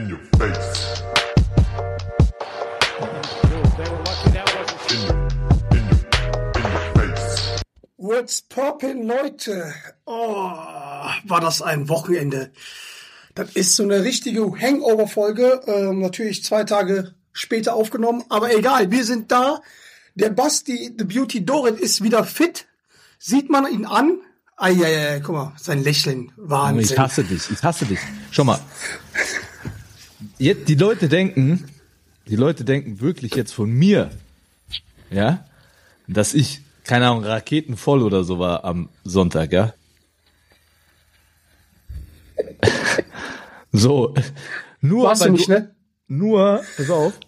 in your face. What's poppin', Leute? Oh, war das ein Wochenende. Das ist so eine richtige Hangover-Folge. Ähm, natürlich zwei Tage später aufgenommen, aber egal, wir sind da. Der Basti, The Beauty Dorit, ist wieder fit. Sieht man ihn an? Eieiei, guck mal, sein Lächeln. Wahnsinn. Ich hasse dich, ich hasse dich. Schau mal. Jetzt, die Leute denken, die Leute denken wirklich jetzt von mir, ja, dass ich, keine Ahnung, raketenvoll oder so war am Sonntag, ja. so, nur Warst du nicht, ne? nur, pass auf,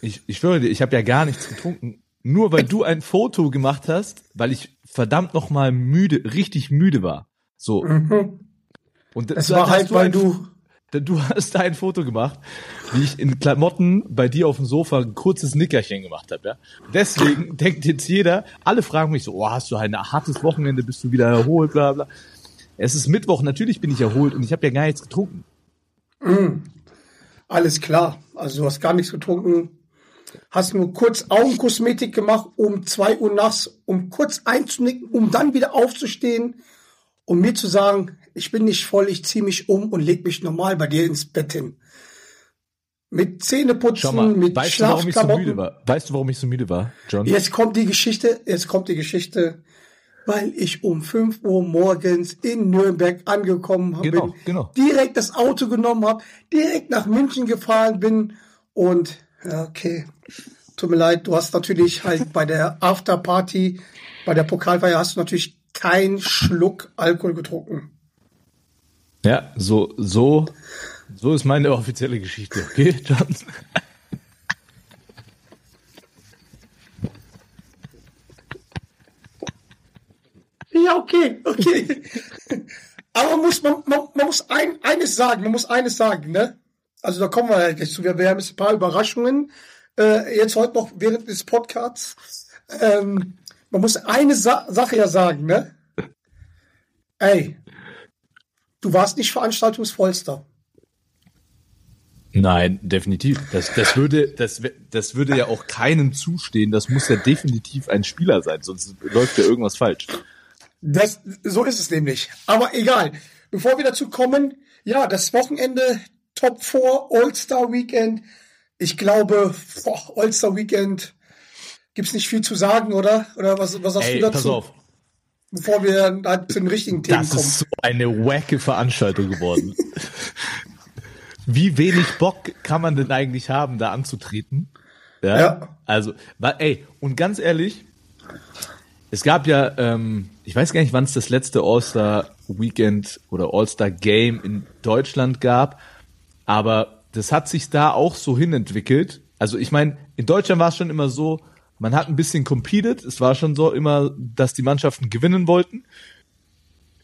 ich, ich schwöre dir, ich habe ja gar nichts getrunken. Nur weil du ein Foto gemacht hast, weil ich verdammt noch mal müde, richtig müde war. So. Und Es dann war halt, weil ein, du, Du hast da ein Foto gemacht, wie ich in Klamotten bei dir auf dem Sofa ein kurzes Nickerchen gemacht habe. Ja? Deswegen denkt jetzt jeder, alle fragen mich so, oh, hast du ein hartes Wochenende, bist du wieder erholt, bla bla. Es ist Mittwoch, natürlich bin ich erholt und ich habe ja gar nichts getrunken. alles klar. Also du hast gar nichts getrunken. Hast nur kurz Augenkosmetik gemacht, um zwei Uhr nachts, um kurz einzunicken, um dann wieder aufzustehen, um mir zu sagen, ich bin nicht voll, ich ziehe mich um und leg mich normal bei dir ins Bett hin. Mit Zähneputzen, mal, mit weißt du, warum ich so müde Schlafklamotten. war? Weißt du, warum ich so müde war, John? Jetzt kommt die Geschichte, jetzt kommt die Geschichte, weil ich um 5 Uhr morgens in Nürnberg angekommen habe, Genau, bin, genau. direkt das Auto genommen habe, direkt nach München gefahren bin und ja, okay, tut mir leid, du hast natürlich halt bei der Afterparty, bei der Pokalfeier hast du natürlich keinen Schluck Alkohol getrunken. Ja, so, so, so ist meine offizielle Geschichte, okay, John? Ja, okay, okay. Aber man muss, man, man, man muss ein, eines sagen, man muss eines sagen, ne? Also da kommen wir halt jetzt zu. Wir, wir haben jetzt ein paar Überraschungen, äh, jetzt heute noch während des Podcasts. Ähm, man muss eine Sa Sache ja sagen, ne? Ey, du warst nicht veranstaltungsvollster. Nein, definitiv. Das, das würde, das, das würde ja auch keinem zustehen. Das muss ja definitiv ein Spieler sein, sonst läuft ja irgendwas falsch. Das, so ist es nämlich. Aber egal. Bevor wir dazu kommen, ja, das Wochenende Top 4 All-Star Weekend. Ich glaube, All-Star Weekend gibt's nicht viel zu sagen, oder? Oder was, was sagst Ey, du dazu? pass auf. Bevor wir halt zu den richtigen Themen Das kommen. ist so eine wacke Veranstaltung geworden. Wie wenig Bock kann man denn eigentlich haben, da anzutreten? Ja. Ja. Also, ey, und ganz ehrlich, es gab ja, ähm, ich weiß gar nicht, wann es das letzte All-Star Weekend oder All-Star Game in Deutschland gab, aber das hat sich da auch so hinentwickelt. Also ich meine, in Deutschland war es schon immer so, man hat ein bisschen competed, es war schon so immer, dass die Mannschaften gewinnen wollten.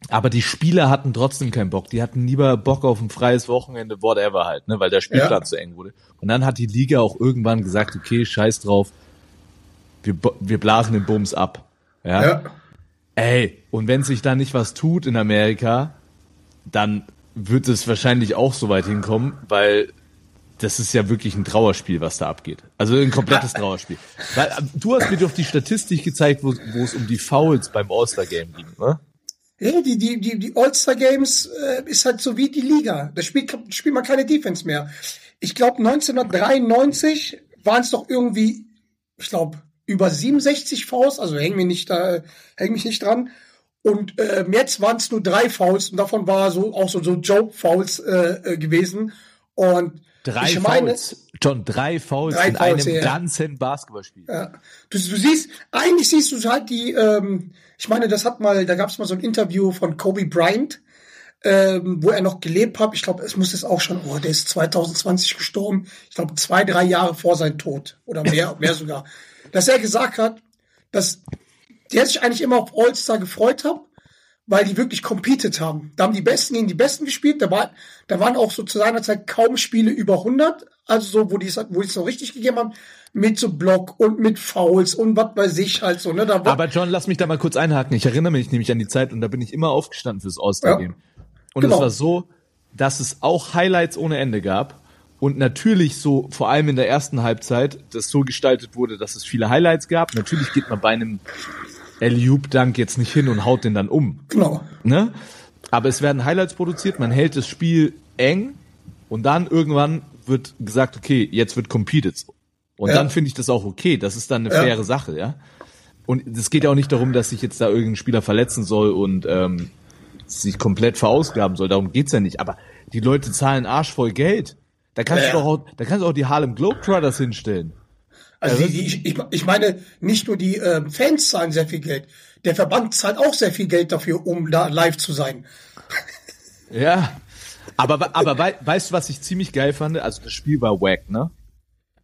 Aber die Spieler hatten trotzdem keinen Bock. Die hatten lieber Bock auf ein freies Wochenende, whatever halt, ne, weil der Spielplan Ja. zu eng wurde. Und dann hat die Liga auch irgendwann gesagt, okay, scheiß drauf, wir, wir blasen den Bums ab. Ja? Ja. Ey, und wenn sich da nicht was tut in Amerika, dann wird es wahrscheinlich auch so weit hinkommen, weil das ist ja wirklich ein Trauerspiel, was da abgeht. Also ein komplettes Trauerspiel. Weil äh, du hast mir doch die Statistik gezeigt, wo, wo es um die Fouls beim All-Star-Game ging, ne? Ja, die, die, die, die All-Star Games äh, ist halt so wie die Liga. Da spielt, spielt man keine Defense mehr. Ich glaube, 1993 waren es doch irgendwie, ich glaube, über 67 Fouls, also häng mich nicht da, häng mich nicht dran. Und äh, jetzt waren es nur drei Fouls und davon war so auch so, so Joke-Fouls äh, äh, gewesen. Und Drei ich meine, Fouls. John, drei Fouls Drei in Fouls, einem ja. ganzen Basketballspiel. Ja. Du, du siehst, eigentlich siehst du halt die, ähm, ich meine, das hat mal, da gab es mal so ein Interview von Kobe Bryant, ähm, wo er noch gelebt hat. Ich glaube, es muss es auch schon, oh, der ist 2020 gestorben. Ich glaube, zwei, drei Jahre vor seinem Tod oder mehr, mehr sogar. Dass er gesagt hat, dass der sich eigentlich immer auf All-Star gefreut hat, weil die wirklich competed haben. Da haben die Besten gegen die Besten gespielt. Da, war, da waren auch so zu seiner Zeit kaum Spiele über 100. Also so, wo die es wo die es so richtig gegeben haben. Mit so Block und mit Fouls und was bei sich halt so. Ne? Da war, Aber John, lass mich da mal kurz einhaken. Ich erinnere mich nämlich an die Zeit und da bin ich immer aufgestanden fürs All-Star-Game. Und Genau. es war so, dass es auch Highlights ohne Ende gab. und natürlich so, vor allem in der ersten Halbzeit, das so gestaltet wurde, dass es viele Highlights gab. Natürlich geht man bei einem Alley-Oop-Dunk jetzt nicht hin und haut den dann um. Genau. Ne? Aber es werden Highlights produziert, man hält das Spiel eng und dann irgendwann wird gesagt, okay, jetzt wird competed. Und Ja. dann finde ich das auch okay. Das ist dann eine Ja. faire Sache, ja. Und es geht ja auch nicht darum, dass sich jetzt da irgendein Spieler verletzen soll und ähm, sich komplett verausgaben soll. Darum geht's ja nicht. Aber die Leute zahlen Arsch voll Geld. Da kannst Ja. du doch auch, da kannst du auch die Harlem Globetrotters hinstellen. Also die, die, ich, ich, ich meine, nicht nur die äh, Fans zahlen sehr viel Geld. Der Verband zahlt auch sehr viel Geld dafür, um da live zu sein. Ja. Aber, aber wei weißt du, was ich ziemlich geil fand? Also das Spiel war wack, ne?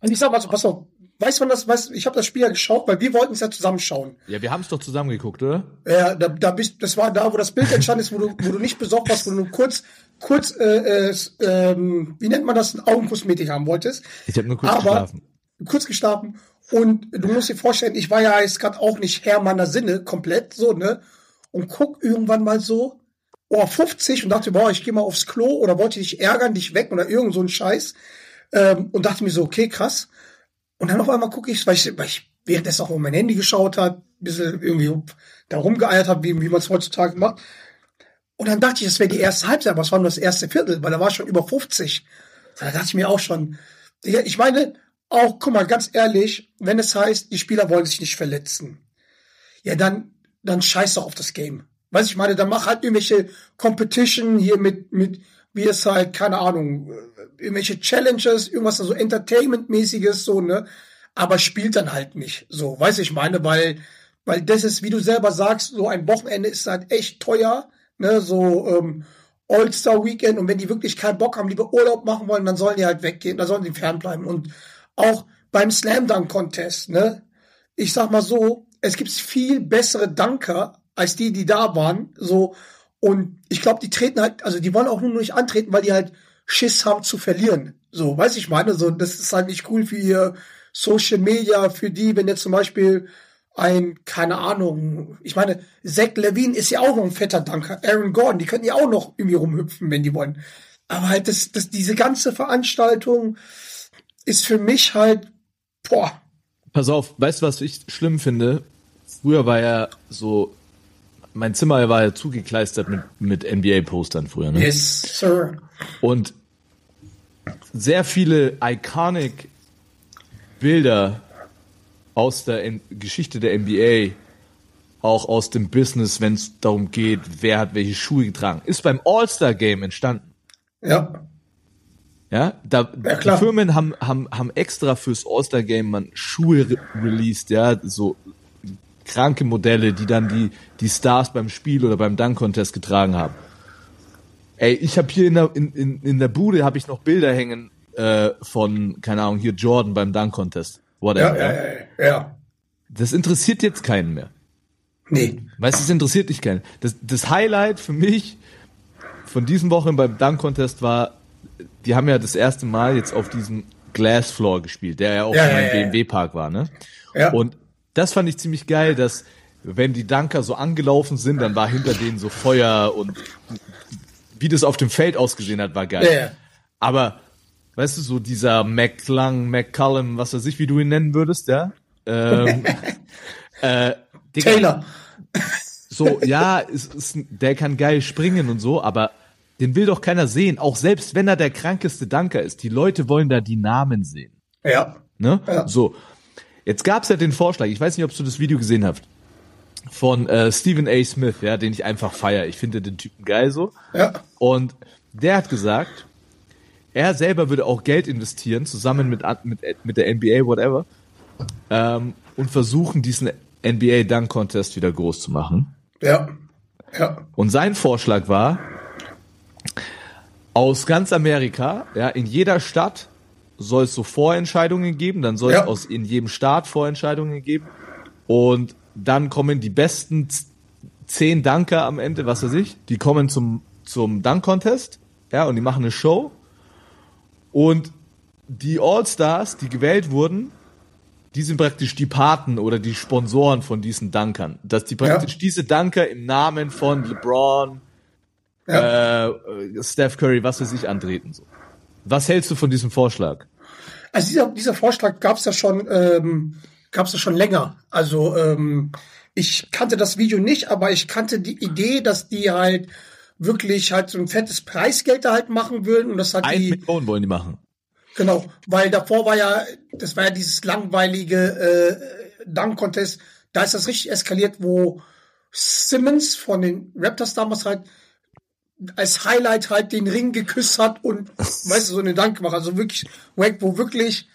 Und ich sag mal so, pass auf, weißt du, wann das, weißt, ich habe das Spiel ja geschaut, weil wir wollten es ja zusammenschauen. Ja, wir haben es doch zusammen geguckt, oder? Ja, da, da bist, das war da, wo das Bild entstanden ist, wo du, wo du nicht besorgt warst, wo du nur kurz, kurz, äh, äh, ähm, wie nennt man das, ein Augenkosmetik haben wolltest. Ich habe nur kurz Aber- geschlafen. Kurz geschlafen. Und du musst dir vorstellen, ich war ja jetzt gerade auch nicht Herr meiner Sinne, komplett, so, ne? Und guck irgendwann mal so, oh, 50 und dachte, boah, ich gehe mal aufs Klo oder wollte dich ärgern, dich weg oder irgend so ein Scheiß. Ähm, und dachte mir so, okay, krass. Und dann auf einmal gucke ich, weil ich, weil ich währenddessen auch auf mein Handy geschaut hat, bisschen irgendwie da rumgeeiert habe, wie, wie man es heutzutage macht. Und dann dachte ich, das wäre die erste Halbzeit, aber es war nur das erste Viertel, weil da war schon über 50. Da dachte ich mir auch schon, ich meine, auch, guck mal, ganz ehrlich, wenn es heißt, die Spieler wollen sich nicht verletzen, ja, dann, dann scheiß doch auf das Game. Weiß ich meine, dann mach halt irgendwelche Competition hier mit, mit, wie es halt, keine Ahnung, äh, irgendwelche Challenges, irgendwas so Entertainment-mäßiges, so, ne? Aber spielt dann halt nicht. So, weiß ich meine, weil, weil das ist, wie du selber sagst, so ein Wochenende ist halt echt teuer, ne? So, ähm, All-Star-Weekend und wenn die wirklich keinen Bock haben, lieber Urlaub machen wollen, dann sollen die halt weggehen, dann sollen die fernbleiben. Und auch beim Slam Dunk Contest, ne? Ich sag mal so, es gibt viel bessere Dunker als die, die da waren, so. Und ich glaube, die treten halt, also die wollen auch nur nicht antreten, weil die halt Schiss haben zu verlieren. So, weiß ich meine, so, das ist halt nicht cool für ihr Social Media, für die, wenn jetzt zum Beispiel ein, keine Ahnung, ich meine, Zach Levine ist ja auch noch ein fetter Danker, Aaron Gordon, die könnten ja auch noch irgendwie rumhüpfen, wenn die wollen. Aber halt, das, das, diese ganze Veranstaltung ist für mich halt, boah, Pass auf, weißt du, was ich schlimm finde? Früher war ja so, mein Zimmer war ja zugekleistert mit, mit NBA-Postern früher, ne? yes, sir. Und sehr viele iconic Bilder aus der N Geschichte der NBA, auch aus dem Business, wenn es darum geht, wer hat welche Schuhe getragen, ist beim All-Star-Game entstanden. Ja, Ja, da Ja, Firmen haben, haben, haben extra fürs All-Star-Game man Schuhe re released, ja, so kranke Modelle, die dann die, die Stars beim Spiel oder beim Dunk-Contest getragen haben. Ey, ich habe hier in der, in, in, in der Bude habe ich noch Bilder hängen äh, von, keine Ahnung, hier Jordan beim Dunk-Contest. Whatever. ja, ja, ja, ja. Das interessiert jetzt keinen mehr. Nee. Weißt du, es interessiert dich keinen. Das, das Highlight für mich von diesen Wochen beim Dunk Contest war, die haben ja das erste Mal jetzt auf diesem Glass Floor gespielt, der ja auch Ja, schon ja, im ja, ja. BMW Park war, ne? Ja. Und das fand ich ziemlich geil, dass wenn die Dunker so angelaufen sind, dann war hinter denen so Feuer und wie das auf dem Feld ausgesehen hat, war geil. Ja, ja. Aber, weißt du, so dieser McClung, McCullum, was weiß ich, wie du ihn nennen würdest, ja? Ähm, äh, Digga, Taylor. so, ja, ist, ist, der kann geil springen und so, aber den will doch keiner sehen. Auch selbst wenn er der krankeste Danker ist. Die Leute wollen da die Namen sehen. Ja. Ne? Ja. So. Jetzt gab's ja den Vorschlag, ich weiß nicht, ob du das Video gesehen hast, von äh, Stephen A. Smith, ja, den ich einfach feier. Ich finde den Typen geil so. Ja. Und der hat gesagt, er selber würde auch Geld investieren, zusammen mit, mit, mit der NBA, whatever, ähm, und versuchen, diesen NBA Dunk Contest wieder groß zu machen. Ja. Ja. Und sein Vorschlag war, aus ganz Amerika, ja, in jeder Stadt soll es so Vorentscheidungen geben, dann soll Ja. es aus in jedem Staat Vorentscheidungen geben und dann kommen die besten zehn Dunker am Ende, was weiß ich, die kommen zum zum Dunk Contest, ja, und die machen eine Show und die All-Stars, die gewählt wurden, die sind praktisch die Paten oder die Sponsoren von diesen Dunkern. Dass die praktisch diese Dunker im Namen von LeBron, Ja. äh, Steph Curry, was weiß ich, antreten. So. Was hältst du von diesem Vorschlag? Also dieser, dieser Vorschlag gab es ja schon, ähm, gab es ja schon länger. Also ähm, ich kannte das Video nicht, aber ich kannte die Idee, dass die halt wirklich halt so ein fettes Preisgeld da halt machen würden und das hat Ein die Million wollen die machen. Genau, weil davor war ja, das war ja dieses langweilige äh, Dunk-Contest. Da ist das richtig eskaliert, wo Simmons von den Raptors damals halt als Highlight halt den Ring geküsst hat und, weißt du, so eine Dank. Also wirklich, wack, wo wirklich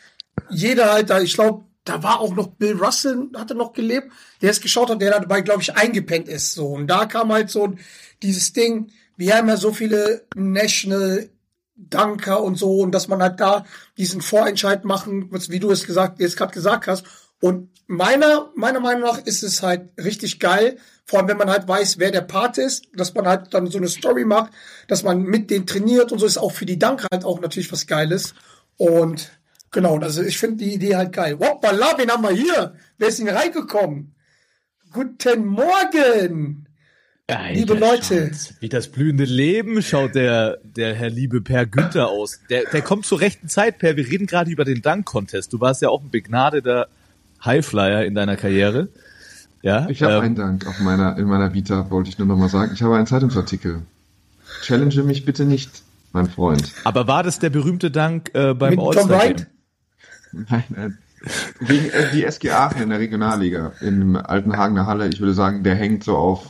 jeder halt da, ich glaube, da war auch noch Bill Russell, hatte noch gelebt, der es geschaut hat, der dabei, glaube ich, eingepennt ist. So. Und da kam halt so dieses Ding, wir haben ja so viele National Danker und so, und dass man halt da diesen Vorentscheid machen, wie du es gesagt, jetzt gerade gesagt hast. Und meiner, meiner Meinung nach ist es halt richtig geil, vor allem wenn man halt weiß, wer der Part ist, dass man halt dann so eine Story macht, dass man mit denen trainiert und so ist auch für die Danker halt auch natürlich was Geiles. Und genau, also ich finde die Idee halt geil. Hoppala, wen haben wir hier? Wer ist denn reingekommen? Guten Morgen! Alter, Liebe Leute. schaut, Wie das blühende Leben schaut der, der Herr liebe Per Günther aus. Der, der kommt zur rechten Zeit, Per. Wir reden gerade über den Dunk-Contest. Du warst ja auch ein begnadeter Highflyer in deiner Karriere. Ja, Ich habe ähm, einen Dank auf meiner, in meiner Vita, wollte ich nur noch mal sagen. Ich habe einen Zeitungsartikel. Challenge mich bitte nicht, mein Freund. Aber war das der berühmte Dank äh, beim Mit Tom All-Star? Nein, äh, gegen äh, die SG Aachen in der Regionalliga in alten Hagener Halle. Ich würde sagen, der hängt so auf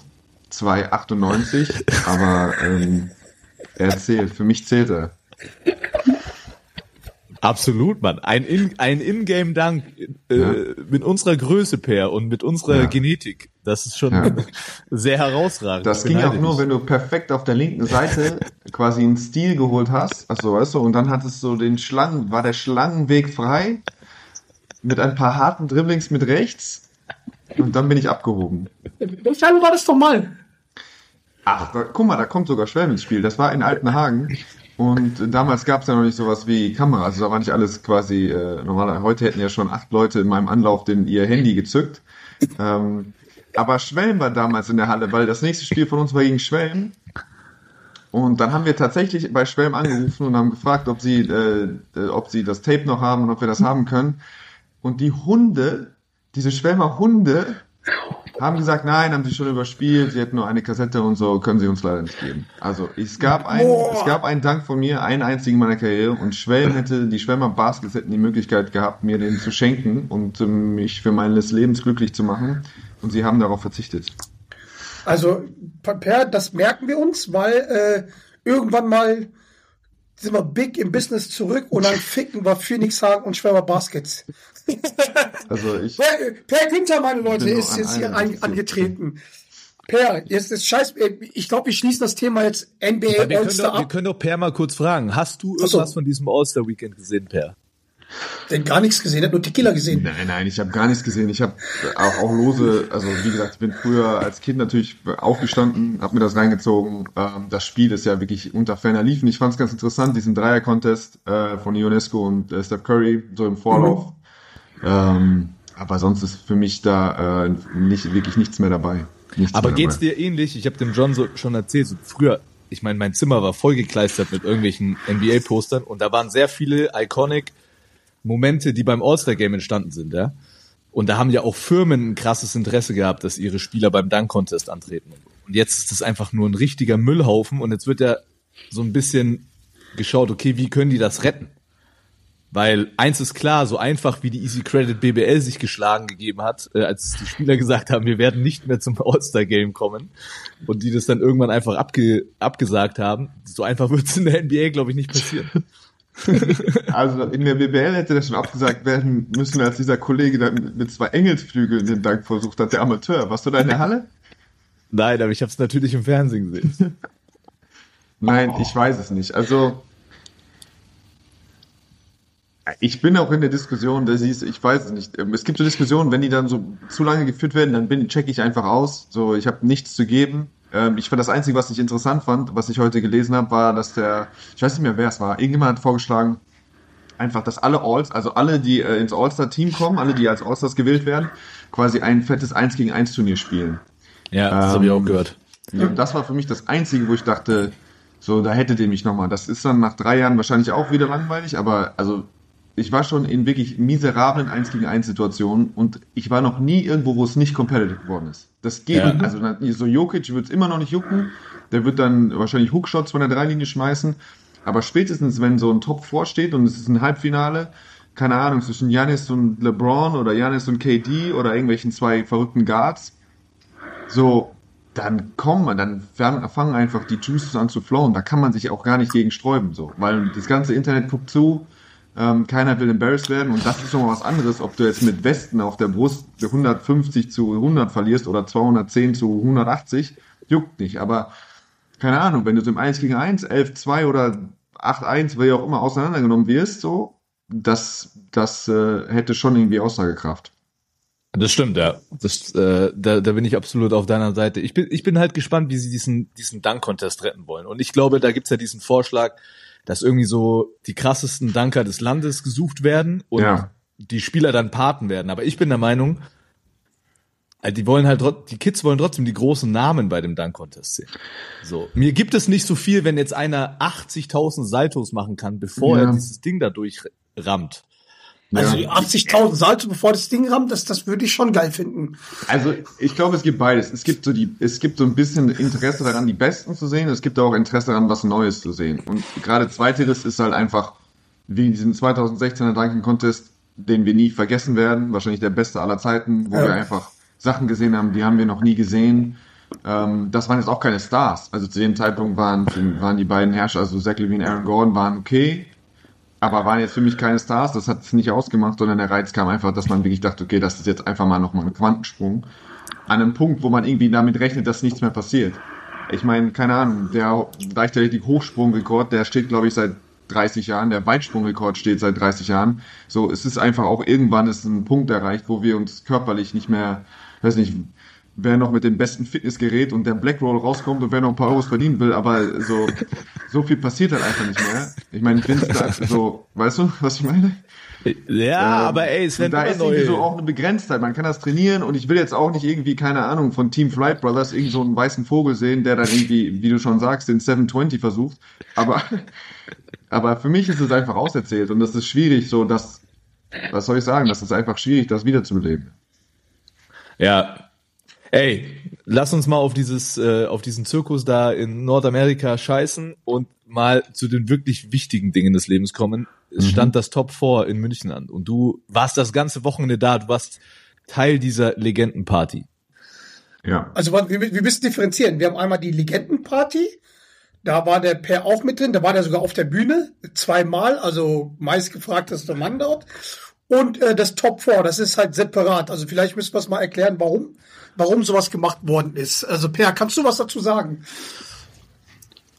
2,98, aber ähm, er zählt. Für mich zählt er. Absolut, Mann. Ein In- ein In-Game-Dank äh, Ja. mit unserer Größe, Per, und mit unserer Ja. Genetik. Das ist schon Ja. sehr herausragend. Das ging auch nur, wenn du perfekt auf der linken Seite quasi einen Stil geholt hast. Achso, weißt du, und dann hattest du den Schlangen, war der Schlangenweg frei mit ein paar harten Dribblings mit rechts und dann bin ich abgehoben. Welche war das doch mal? Ach, da, guck mal, da kommt sogar Schwelm ins Spiel. Das war in Altenhagen. Und damals gab es ja noch nicht sowas wie Kamera. Also da war nicht alles quasi äh, normal. Heute hätten ja schon acht Leute in meinem Anlauf den, ihr Handy gezückt. Ähm, aber Schwelm war damals in der Halle, weil das nächste Spiel von uns war gegen Schwelm. Und dann haben wir tatsächlich bei Schwelm angerufen und haben gefragt, ob sie, äh, äh, ob sie das Tape noch haben und ob wir das haben können. Und die Hunde, diese Schwelmer Hunde, haben gesagt, nein, haben sie schon überspielt, sie hätten nur eine Kassette und so, können sie uns leider nicht geben. Also es gab einen, Boah. es gab einen Dank von mir, einen einzigen in meiner Karriere und Schwelm hätte, die Schwelmer Baskets hätten die Möglichkeit gehabt, mir den zu schenken und ähm, mich für meines Lebens glücklich zu machen und sie haben darauf verzichtet. Also, Per, das merken wir uns, weil äh, irgendwann mal sind wir big im Business zurück und dann ficken wir Phoenix Hagen und Schwärmer Baskets. Also ich, Per, per Günther, meine Leute, ist an jetzt hier interessiert. angetreten. Per, jetzt ist scheiß, äh, ich glaube, wir schließen das Thema jetzt NBA Ja, wir, können All-Star doch, wir ab. können doch Per mal kurz fragen. Hast du so. irgendwas von diesem All-Star-Weekend gesehen, Per? Denn gar nichts gesehen, hat nur Tequila gesehen. Nein, nein, ich habe gar nichts gesehen. Ich habe auch, auch lose, also wie gesagt, ich bin früher als Kind natürlich aufgestanden, habe mir das reingezogen. Ähm, das Spiel ist ja wirklich unter ferner liefen. Ich fand es ganz interessant, diesen Dreier-Contest äh, von Ionesco und äh, Steph Curry, so im Vorlauf. Ähm, aber sonst ist für mich da äh, nicht, wirklich nichts mehr dabei. Nichts Aber mehr geht's dabei. dir ähnlich? Ich habe dem John so, schon erzählt, so früher, ich meine, mein Zimmer war vollgekleistert mit irgendwelchen NBA-Postern und da waren sehr viele iconic Momente, die beim All-Star-Game entstanden sind, ja. Und da haben ja auch Firmen ein krasses Interesse gehabt, dass ihre Spieler beim Dunk-Contest antreten. Und jetzt ist das einfach nur ein richtiger Müllhaufen und jetzt wird ja so ein bisschen geschaut, okay, wie können die das retten? Weil eins ist klar, so einfach wie die Easy Credit BBL sich geschlagen gegeben hat, äh, als die Spieler gesagt haben, wir werden nicht mehr zum All-Star-Game kommen und die das dann irgendwann einfach abge abgesagt haben, so einfach wird es in der NBA, glaube ich, nicht passieren. Also in der BBL hätte das schon abgesagt werden müssen, als dieser Kollege dann mit, zwei Engelsflügeln den Dank versucht hat, der Amateur. Warst du da in der Halle? Nein, aber ich habe es natürlich im Fernsehen gesehen. Nein, ich weiß es nicht. Also ich bin auch in der Diskussion, dass ich, ich weiß es nicht. Es gibt so Diskussionen, wenn die dann so zu lange geführt werden, dann bin, check ich einfach aus. So, ich habe nichts zu geben. Ähm, ich fand das Einzige, was ich interessant fand, was ich heute gelesen habe, war, dass der, ich weiß nicht mehr, wer es war, irgendjemand hat vorgeschlagen, einfach, dass alle Alls, also alle, die äh, ins All-Star-Team kommen, alle, die als All-Stars gewählt werden, quasi ein fettes 1 gegen 1 Turnier spielen. Ja, das Ähm, habe ich auch gehört. Ja, das war für mich das Einzige, wo ich dachte, So, da hättet ihr mich nochmal. Das ist dann nach drei Jahren wahrscheinlich auch wieder langweilig, aber also ich war schon in wirklich miserablen 1 gegen 1 Situationen und ich war noch nie irgendwo, wo es nicht competitive geworden ist. Das geht, Ja. also so Jokic wird es immer noch nicht jucken, der wird dann wahrscheinlich Hookshots von der Dreilinie schmeißen, aber spätestens wenn so ein Top vorsteht und es ist ein Halbfinale, keine Ahnung, zwischen Janis und LeBron oder Janis und KD oder irgendwelchen zwei verrückten Guards, so, dann kommen, dann fangen einfach die Juices an zu flowen. Da kann man sich auch gar nicht gegen sträuben, so. Weil das ganze Internet guckt zu, ähm, keiner will embarrassed werden und das ist schon mal was anderes, ob du jetzt mit Westen auf der Brust 150 zu 100 verlierst oder 210 zu 180, juckt nicht. Aber keine Ahnung, wenn du so im 1 gegen 1, 11-2 oder 8-1, wie auch immer auseinandergenommen wirst, so, das, das äh, hätte schon irgendwie Aussagekraft. Das stimmt, ja. Das, äh, da, da bin ich absolut auf deiner Seite. Ich bin, ich bin halt gespannt, wie sie diesen, diesen Dunk-Contest retten wollen. Und ich glaube, da gibt's ja diesen Vorschlag, dass irgendwie so die krassesten Dunker des Landes gesucht werden und Ja. die Spieler dann Paten werden. Aber ich bin der Meinung, äh, die wollen halt, die Kids wollen trotzdem die großen Namen bei dem Dunk-Contest sehen. So. Mir gibt es nicht so viel, wenn jetzt einer 80.000 Saltos machen kann, bevor Ja. er dieses Ding da durchrammt. Also Ja. 80.000 Salto, bevor das Ding rammt, das, das würde ich schon geil finden. Also ich glaube, es gibt beides. Es gibt so die, es gibt so ein bisschen Interesse daran, die Besten zu sehen. Es gibt auch Interesse daran, was Neues zu sehen. Und gerade zweiteres ist halt einfach wie diesen 2016er Duncan Contest, den wir nie vergessen werden. Wahrscheinlich der beste aller Zeiten, wo Ja. wir einfach Sachen gesehen haben, die haben wir noch nie gesehen. Ähm, das waren jetzt auch keine Stars. Also zu dem Zeitpunkt waren, waren die beiden Herrscher, also Zach Levine, Aaron Gordon, waren okay. Aber waren jetzt für mich keine Stars, das hat es nicht ausgemacht, sondern der Reiz kam einfach, dass man wirklich dachte, okay, das ist jetzt einfach mal nochmal ein Quantensprung. An einem Punkt, wo man irgendwie damit rechnet, dass nichts mehr passiert. Ich meine, keine Ahnung, der Leichtathletik-Hochsprungrekord, der steht, glaube ich, seit 30 Jahren, der Weitsprungrekord steht seit 30 Jahren. So, es ist einfach auch irgendwann ist ein Punkt erreicht, wo wir uns körperlich nicht mehr, weiß nicht, wer noch mit dem besten Fitnessgerät und der Blackroll rauskommt und wer noch ein paar Euros verdienen will, aber so, so viel passiert halt einfach nicht mehr. Ich meine, Vince, da- so, weißt du, was ich meine? Ja, Ähm, aber ey, es werden da ist irgendwie so auch eine Begrenztheit. Man kann das trainieren und ich will jetzt auch nicht irgendwie, keine Ahnung, von Team Flight Brothers irgend so einen weißen Vogel sehen, der dann irgendwie, wie du schon sagst, den 720 versucht. Aber, aber für mich ist es einfach auserzählt und das ist schwierig, so dass, was soll ich sagen, das ist einfach schwierig, das wiederzubeleben. Ja. Ey, lass uns mal auf dieses, äh, auf diesen Zirkus da in Nordamerika scheißen und mal zu den wirklich wichtigen Dingen des Lebens kommen. Es stand das Top 4 in München an und du warst das ganze Wochenende da, du warst Teil dieser Legendenparty. Ja. Also wir, wir wir müssen differenzieren. Wir haben einmal die Legendenparty. Da war der Per auch mit drin. Da war der sogar auf der Bühne zweimal. Also meistgefragtester Mann dort. Und äh, das Top 4, das ist halt separat. Also vielleicht müssen wir es mal erklären, warum, warum sowas gemacht worden ist. Also Per, kannst du was dazu sagen?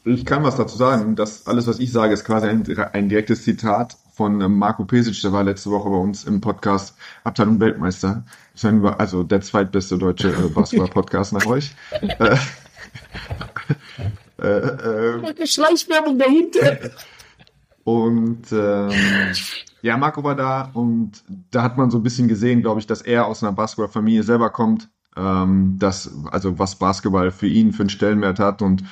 Ich kann was dazu sagen. Das alles, was ich sage, ist quasi ein, ein direktes Zitat von ähm, Marco Pesic, der war letzte Woche bei uns im Podcast Abteilung Weltmeister. Also der zweitbeste deutsche äh, Basketball-Podcast nach euch. Äh, äh, äh, Schleichwerbung dahinter. und ähm, ja, Marco war da und da hat man so ein bisschen gesehen, glaube ich, dass er aus einer Basketballfamilie selber kommt, ähm, dass, also was Basketball für ihn für einen Stellenwert hat und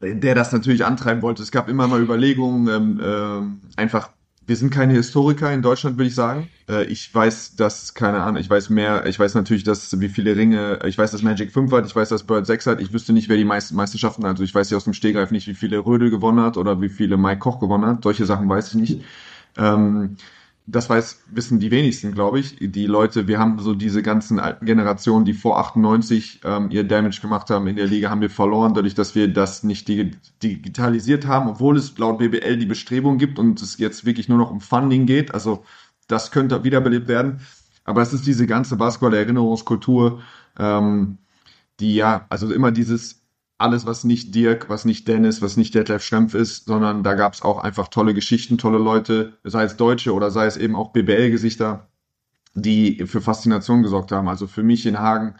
der das natürlich antreiben wollte. Es gab immer mal Überlegungen, ähm, ähm, einfach, wir sind keine Historiker in Deutschland, würde ich sagen. Äh, ich weiß, dass, keine Ahnung, ich weiß mehr, ich weiß natürlich, dass wie viele Ringe, ich weiß, dass Magic 5 hat, ich weiß, dass Bird 6 hat, ich wüsste nicht, wer die meisten Meisterschaften, also ich weiß ja aus dem Stegreif nicht, wie viele Rödel gewonnen hat oder wie viele Mike Koch gewonnen hat. Solche Sachen weiß ich nicht. Ähm, das weiß, wissen die wenigsten, glaube ich. Die Leute, wir haben so diese ganzen alten Generationen, die vor 98 ähm, ihr Damage gemacht haben in der Liga, haben wir verloren, dadurch, dass wir das nicht digi- digitalisiert haben, obwohl es laut BBL die Bestrebung gibt und es jetzt wirklich nur noch um Funding geht. Also das könnte wiederbelebt werden. Aber es ist diese ganze Basketball-Erinnerungskultur, ähm, die ja, also immer dieses alles, was nicht Dirk, was nicht Dennis, was nicht Detlef Schrempf ist, sondern da gab es auch einfach tolle Geschichten, tolle Leute, sei es Deutsche oder sei es eben auch BBL-Gesichter, die für Faszination gesorgt haben. Also für mich in Hagen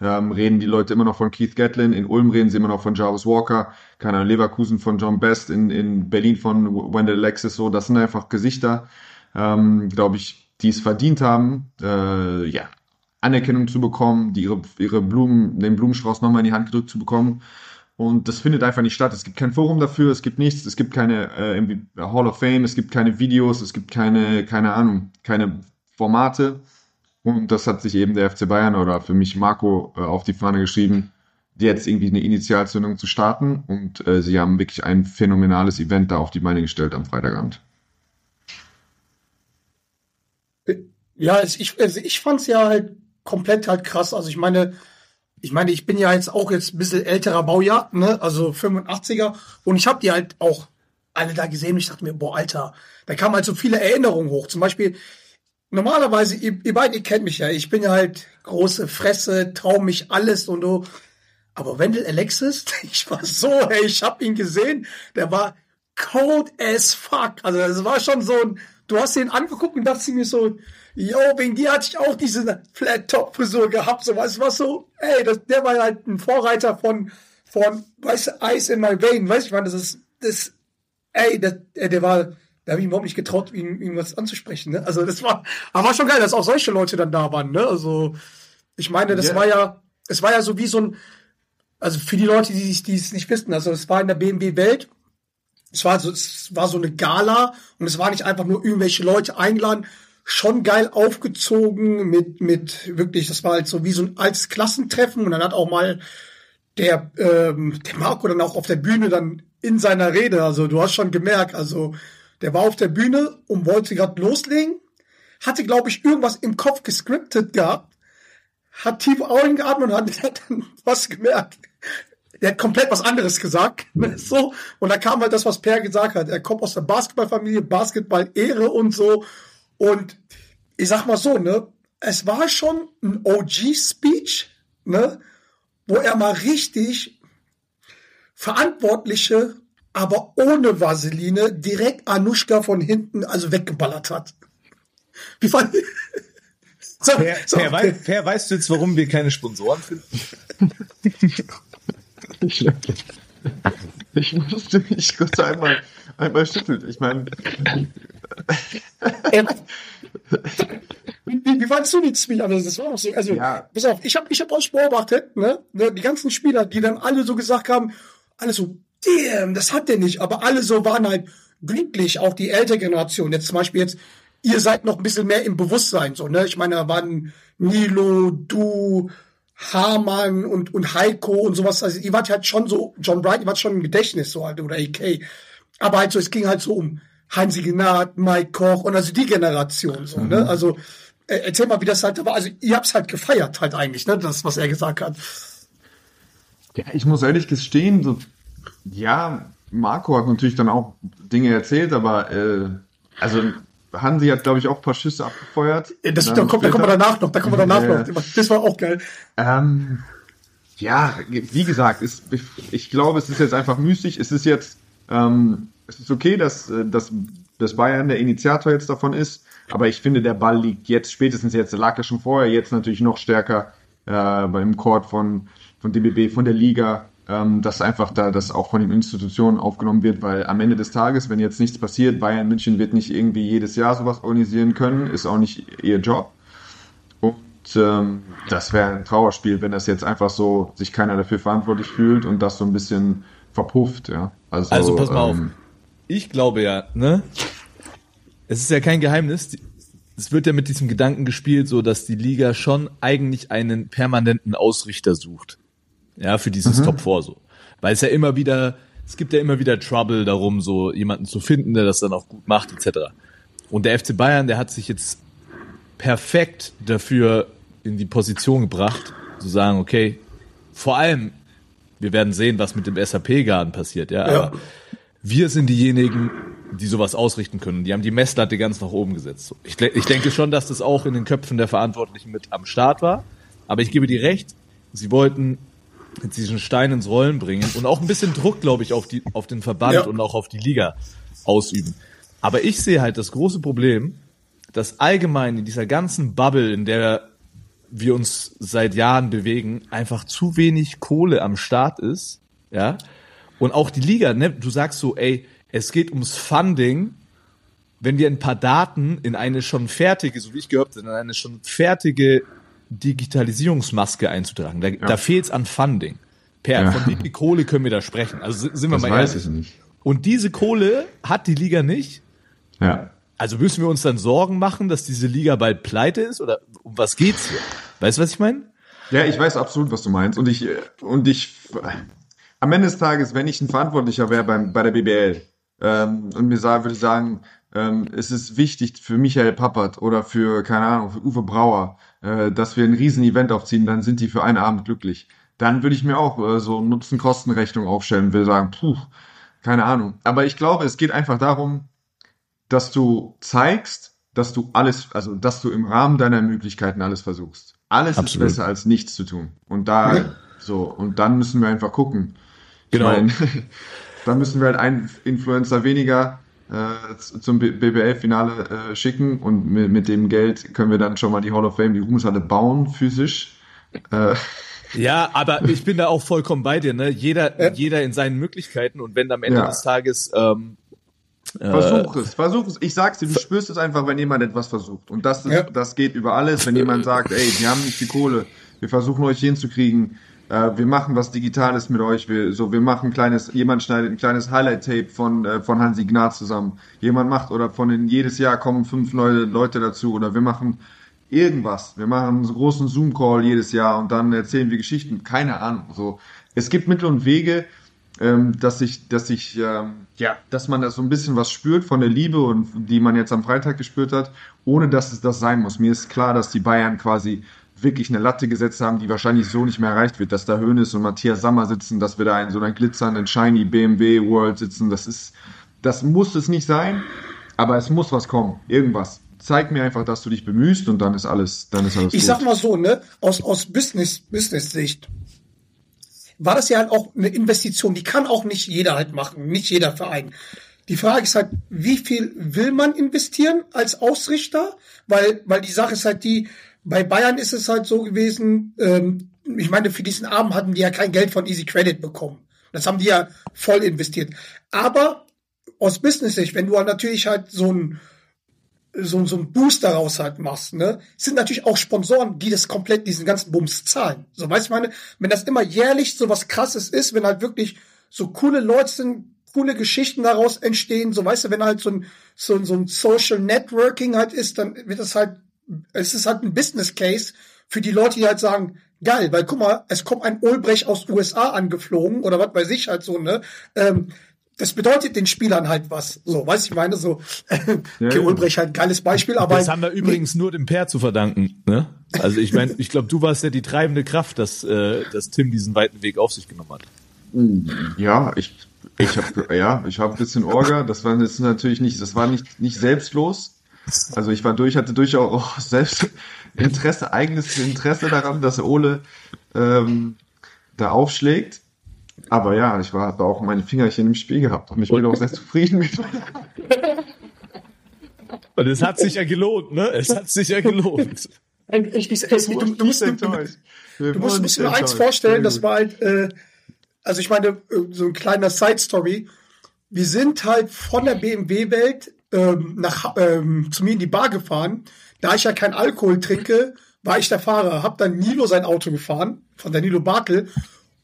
ähm, reden die Leute immer noch von Keith Gatlin, in Ulm reden sie immer noch von Jarvis Walker, keine Ahnung, Leverkusen von John Best, in, in Berlin von Wendell Alexis, so, das sind einfach Gesichter, ähm, glaube ich, die es verdient haben, äh, ja, Anerkennung zu bekommen, die ihre, ihre Blumen, den Blumenstrauß nochmal in die Hand gedrückt zu bekommen. Und das findet einfach nicht statt. Es gibt kein Forum dafür, es gibt nichts, es gibt keine äh, Hall of Fame, es gibt keine Videos, es gibt keine, keine Ahnung, keine Formate. Und das hat sich eben der FC Bayern oder für mich Marco äh, auf die Fahne geschrieben, jetzt irgendwie eine Initialzündung zu starten. Und äh, sie haben wirklich ein phänomenales Event da auf die Beine gestellt am Freitagabend. Ja, es- ich, also ich fand's ja halt komplett halt krass. Also ich meine, ich meine, ich bin ja jetzt auch jetzt ein bisschen älterer Baujahr, ne? Also 85er. Und ich habe die halt auch alle da gesehen ich dachte mir, boah, Alter, da kamen halt so viele Erinnerungen hoch. Zum Beispiel, normalerweise, ihr, ihr beiden, ihr kennt mich ja, ich bin ja halt große Fresse, trau mich alles und so. Aber Wendell Alexis, ich war so, ey, ich hab ihn gesehen, der war cold as fuck. Also das war schon so ein, du hast ihn angeguckt und dachtest mir so, yo, wegen dir hatte ich auch diese Flat-Top-Frisur gehabt, so was war so, ey, das, der war halt ein Vorreiter von, von, weißt du, Ice in my vein, weißt du, ich meine, das ist, das, ey, der, der, der war, da habe ich überhaupt nicht getraut, ihm, ihm was anzusprechen, ne? Also das war, aber war schon geil, dass auch solche Leute dann da waren, ne? Also, ich meine, das Ja. war ja, es war ja so wie so ein, also für die Leute, die, die es nicht wissen, also es war in der BMW Welt, es war so, es war so eine Gala und es war nicht einfach nur irgendwelche Leute eingeladen, schon geil aufgezogen mit, mit wirklich, das war halt so wie so ein altes Klassentreffen und dann hat auch mal der, ähm, der Marco dann auch auf der Bühne dann in seiner Rede, also du hast schon gemerkt, also der war auf der Bühne und wollte gerade loslegen, hatte, glaube ich, irgendwas im Kopf gescriptet gehabt, hat tief eingeatmet und hat, hat dann was gemerkt. Der hat komplett was anderes gesagt, ne, so. Und da kam halt das, was Per gesagt hat. Er kommt aus der Basketballfamilie, Basketball Ehre und so. Und ich sag mal so, ne, es war schon ein OG-Speech, ne, wo er mal richtig Verantwortliche, aber ohne Vaseline, direkt Anushka von hinten, also weggeballert hat. Wie fand so, Per, so, per, wei- per, weißt du jetzt, warum wir keine Sponsoren finden? Ich, ich musste mich kurz einmal, einmal schütteln. Ich meine, wie, wie, wie fandst du die Speech? Also, das war auch so, also, Ja. pass auf, ich habe ich hab auch beobachtet, ne, ne, die ganzen Spieler, die dann alle so gesagt haben, alle so, damn, das hat der nicht, aber alle so waren halt glücklich, auch die ältere Generation. Jetzt zum Beispiel jetzt, ihr seid noch ein bisschen mehr im Bewusstsein, so, ne, ich meine, da waren Nilo, du, Hamann und, und Heiko und sowas, also ihr wart halt schon so, John Bright, ihr wart schon im Gedächtnis, so halt, oder AK. Aber halt so, es ging halt so um Heinz Ignat, Mike Koch und also die Generation, so, ne, also, äh, erzähl mal, wie das halt war. Also, ihr habt's halt gefeiert, halt eigentlich, ne, das, was er gesagt hat. Ja, ich muss ehrlich gestehen, so, ja, Marco hat natürlich dann auch Dinge erzählt, aber äh, also Hansi hat, glaube ich, auch ein paar Schüsse abgefeuert. Äh, Das, da kommt, da kommen wir danach noch, da kommen wir danach Ja. noch. Das war auch geil. Ähm, ja, wie gesagt, ist, ich glaube, es ist jetzt einfach müßig. Es ist jetzt, ähm, es ist okay, dass, äh, dass, dass Bayern der Initiator jetzt davon ist, aber ich finde, der Ball liegt jetzt, spätestens jetzt, der lag ja schon vorher, jetzt natürlich noch stärker äh, beim Court von, von DBB, von der Liga, ähm, dass einfach da das auch von den Institutionen aufgenommen wird, weil am Ende des Tages, wenn jetzt nichts passiert, Bayern München wird nicht irgendwie jedes Jahr sowas organisieren können, ist auch nicht ihr Job. Und ähm, das wäre ein Trauerspiel, wenn das jetzt einfach so sich keiner dafür verantwortlich fühlt und das so ein bisschen verpufft, ja. Also, Also pass mal auf. Ich glaube ja, ne? Es ist ja kein Geheimnis. Es wird ja mit diesem Gedanken gespielt, so dass die Liga schon eigentlich einen permanenten Ausrichter sucht. Ja, für dieses Top 4 so. Weil es ja immer wieder, es gibt ja immer wieder Trouble darum, so jemanden zu finden, der das dann auch gut macht, etc. Und der FC Bayern, der hat sich jetzt perfekt dafür in die Position gebracht, zu sagen, okay, vor allem, wir werden sehen, was mit dem SAP-Garden passiert, ja, Ja. aber wir sind diejenigen, die sowas ausrichten können. Die haben die Messlatte ganz nach oben gesetzt. Ich, ich denke schon, dass das auch in den Köpfen der Verantwortlichen mit am Start war. Aber ich gebe dir recht, sie wollten jetzt diesen Stein ins Rollen bringen und auch ein bisschen Druck, glaube ich, auf, die, auf den Verband Ja. und auch auf die Liga ausüben. Aber ich sehe halt das große Problem, dass allgemein in dieser ganzen Bubble, in der wir uns seit Jahren bewegen, einfach zu wenig Kohle am Start ist, ja. Und auch die Liga, ne, du sagst so, ey, es geht ums Funding, wenn wir ein paar Daten in eine schon fertige, so wie ich gehört habe, in eine schon fertige Digitalisierungsmaske einzutragen. Da, da fehlt es an Funding. Per, Ja. von wie viel Kohle können wir da sprechen? Also sind wir Das mal weiß ehrlich. ich nicht. Und diese Kohle hat die Liga nicht. Ja. Also müssen wir uns dann Sorgen machen, dass diese Liga bald pleite ist? Oder um was geht's hier? Weißt du, was ich meine? Ja, ich weiß absolut, was du meinst. Und ich, äh, und ich, am Ende des Tages, wenn ich ein Verantwortlicher wäre beim, bei der BBL, ähm, und mir sagen, würde sagen, ähm, es ist wichtig für Michael Pappert oder für, keine Ahnung, für Uwe Brauer, äh, dass wir ein riesen Event aufziehen, dann sind die für einen Abend glücklich. Dann würde ich mir auch äh, so Nutzen-Kosten-Rechnung aufstellen und würde sagen, puh, keine Ahnung. Aber ich glaube, es geht einfach darum, dass du zeigst, dass du alles, also dass du im Rahmen deiner Möglichkeiten alles versuchst. Alles Absolut. ist besser als nichts zu tun. Und da so und dann müssen wir einfach gucken. Genau. Ich meine, dann müssen wir halt einen Influencer weniger äh, zum BBL-Finale äh, schicken und mit, mit dem Geld können wir dann schon mal die Hall of Fame, die Ruhmeshalle bauen physisch. Äh, Ja, aber ich bin da auch vollkommen bei dir, ne? Jeder, jeder in seinen Möglichkeiten und wenn am Ende Ja. des Tages ähm, äh, Versuch es, versuch es. Ich sag's dir, du spürst es einfach, wenn jemand etwas versucht. Und das, ist, Ja. das geht über alles. Wenn jemand sagt, ey, wir haben nicht die Kohle, wir versuchen euch hinzukriegen, äh, wir machen was Digitales mit euch, wir, so, wir machen ein kleines, jemand schneidet ein kleines Highlight-Tape von, äh, von Hansi Gnad zusammen. Jemand macht, oder von den, jedes Jahr kommen fünf neue Leute dazu, oder wir machen irgendwas. Wir machen einen großen Zoom-Call jedes Jahr und dann erzählen wir Geschichten. Keine Ahnung. So, es gibt Mittel und Wege, ähm, dass ich, dass ich, ähm, ja, dass man da so ein bisschen was spürt von der Liebe und die man jetzt am Freitag gespürt hat, ohne dass es das sein muss. Mir ist klar, dass die Bayern quasi wirklich eine Latte gesetzt haben, die wahrscheinlich so nicht mehr erreicht wird, dass da Hoeneß und Matthias Sammer sitzen, dass wir da in so einer glitzernden shiny BMW World sitzen. Das ist, das muss es nicht sein, aber es muss was kommen, irgendwas. Zeig mir einfach, dass du dich bemühst und dann ist alles, dann ist alles Ich gut. sag mal so, ne, aus, aus Business, Business-Sicht war das ja halt auch eine Investition, die kann auch nicht jeder halt machen, nicht jeder Verein. Die Frage ist halt, wie viel will man investieren als Ausrichter? Weil, weil die Sache ist halt die, bei Bayern ist es halt so gewesen, ähm, ich meine, für diesen Abend hatten die ja kein Geld von Easy Credit bekommen. Das haben die ja voll investiert. Aber aus Business-Sicht, wenn du halt natürlich halt so ein, so, so ein Boost daraus halt machst, ne, sind natürlich auch Sponsoren, die das komplett, diesen ganzen Bums zahlen. So, weißt du, meine, wenn das immer jährlich so was krasses ist, wenn halt wirklich so coole Leute sind, coole Geschichten daraus entstehen, so weißt du, wenn halt so ein, so, so ein Social Networking halt ist, dann wird das halt, es ist halt ein Business Case für die Leute, die halt sagen, geil, weil guck mal, es kommt ein Ulbrech aus USA angeflogen oder was weiß ich halt so, ne, ähm, das bedeutet den Spielern halt was. So, weißt du, ich meine, so, okay, ja. Ulbrech halt geiles Beispiel, aber. das haben wir übrigens nur dem Per zu verdanken. Ne? Also ich meine, ich glaube, du warst ja die treibende Kraft, dass, äh, dass Tim diesen weiten Weg auf sich genommen hat. Ja, ich, ich habe ja, ich habe ein bisschen Orga. Das war jetzt natürlich nicht, das war nicht nicht selbstlos. Also ich war durch, hatte durchaus auch selbst Interesse, eigenes Interesse daran, dass Ole ähm, da aufschlägt. Aber ja, ich war habe auch meine Fingerchen im Spiel gehabt und ich bin auch sehr zufrieden mit. Und es hat sich ja gelohnt, ne? Es hat sich ja gelohnt. Ich, ich, ich, du, du musst, du, du musst, musst dir eins vorstellen, das war halt, äh, also ich meine, äh, so ein kleiner Side-Story. Wir sind halt von der BMW-Welt ähm, nach ähm, zu mir in die Bar gefahren. Da ich ja kein Alkohol trinke, war ich der Fahrer. Hab dann Nilo sein Auto gefahren, von der Nilo Bartel.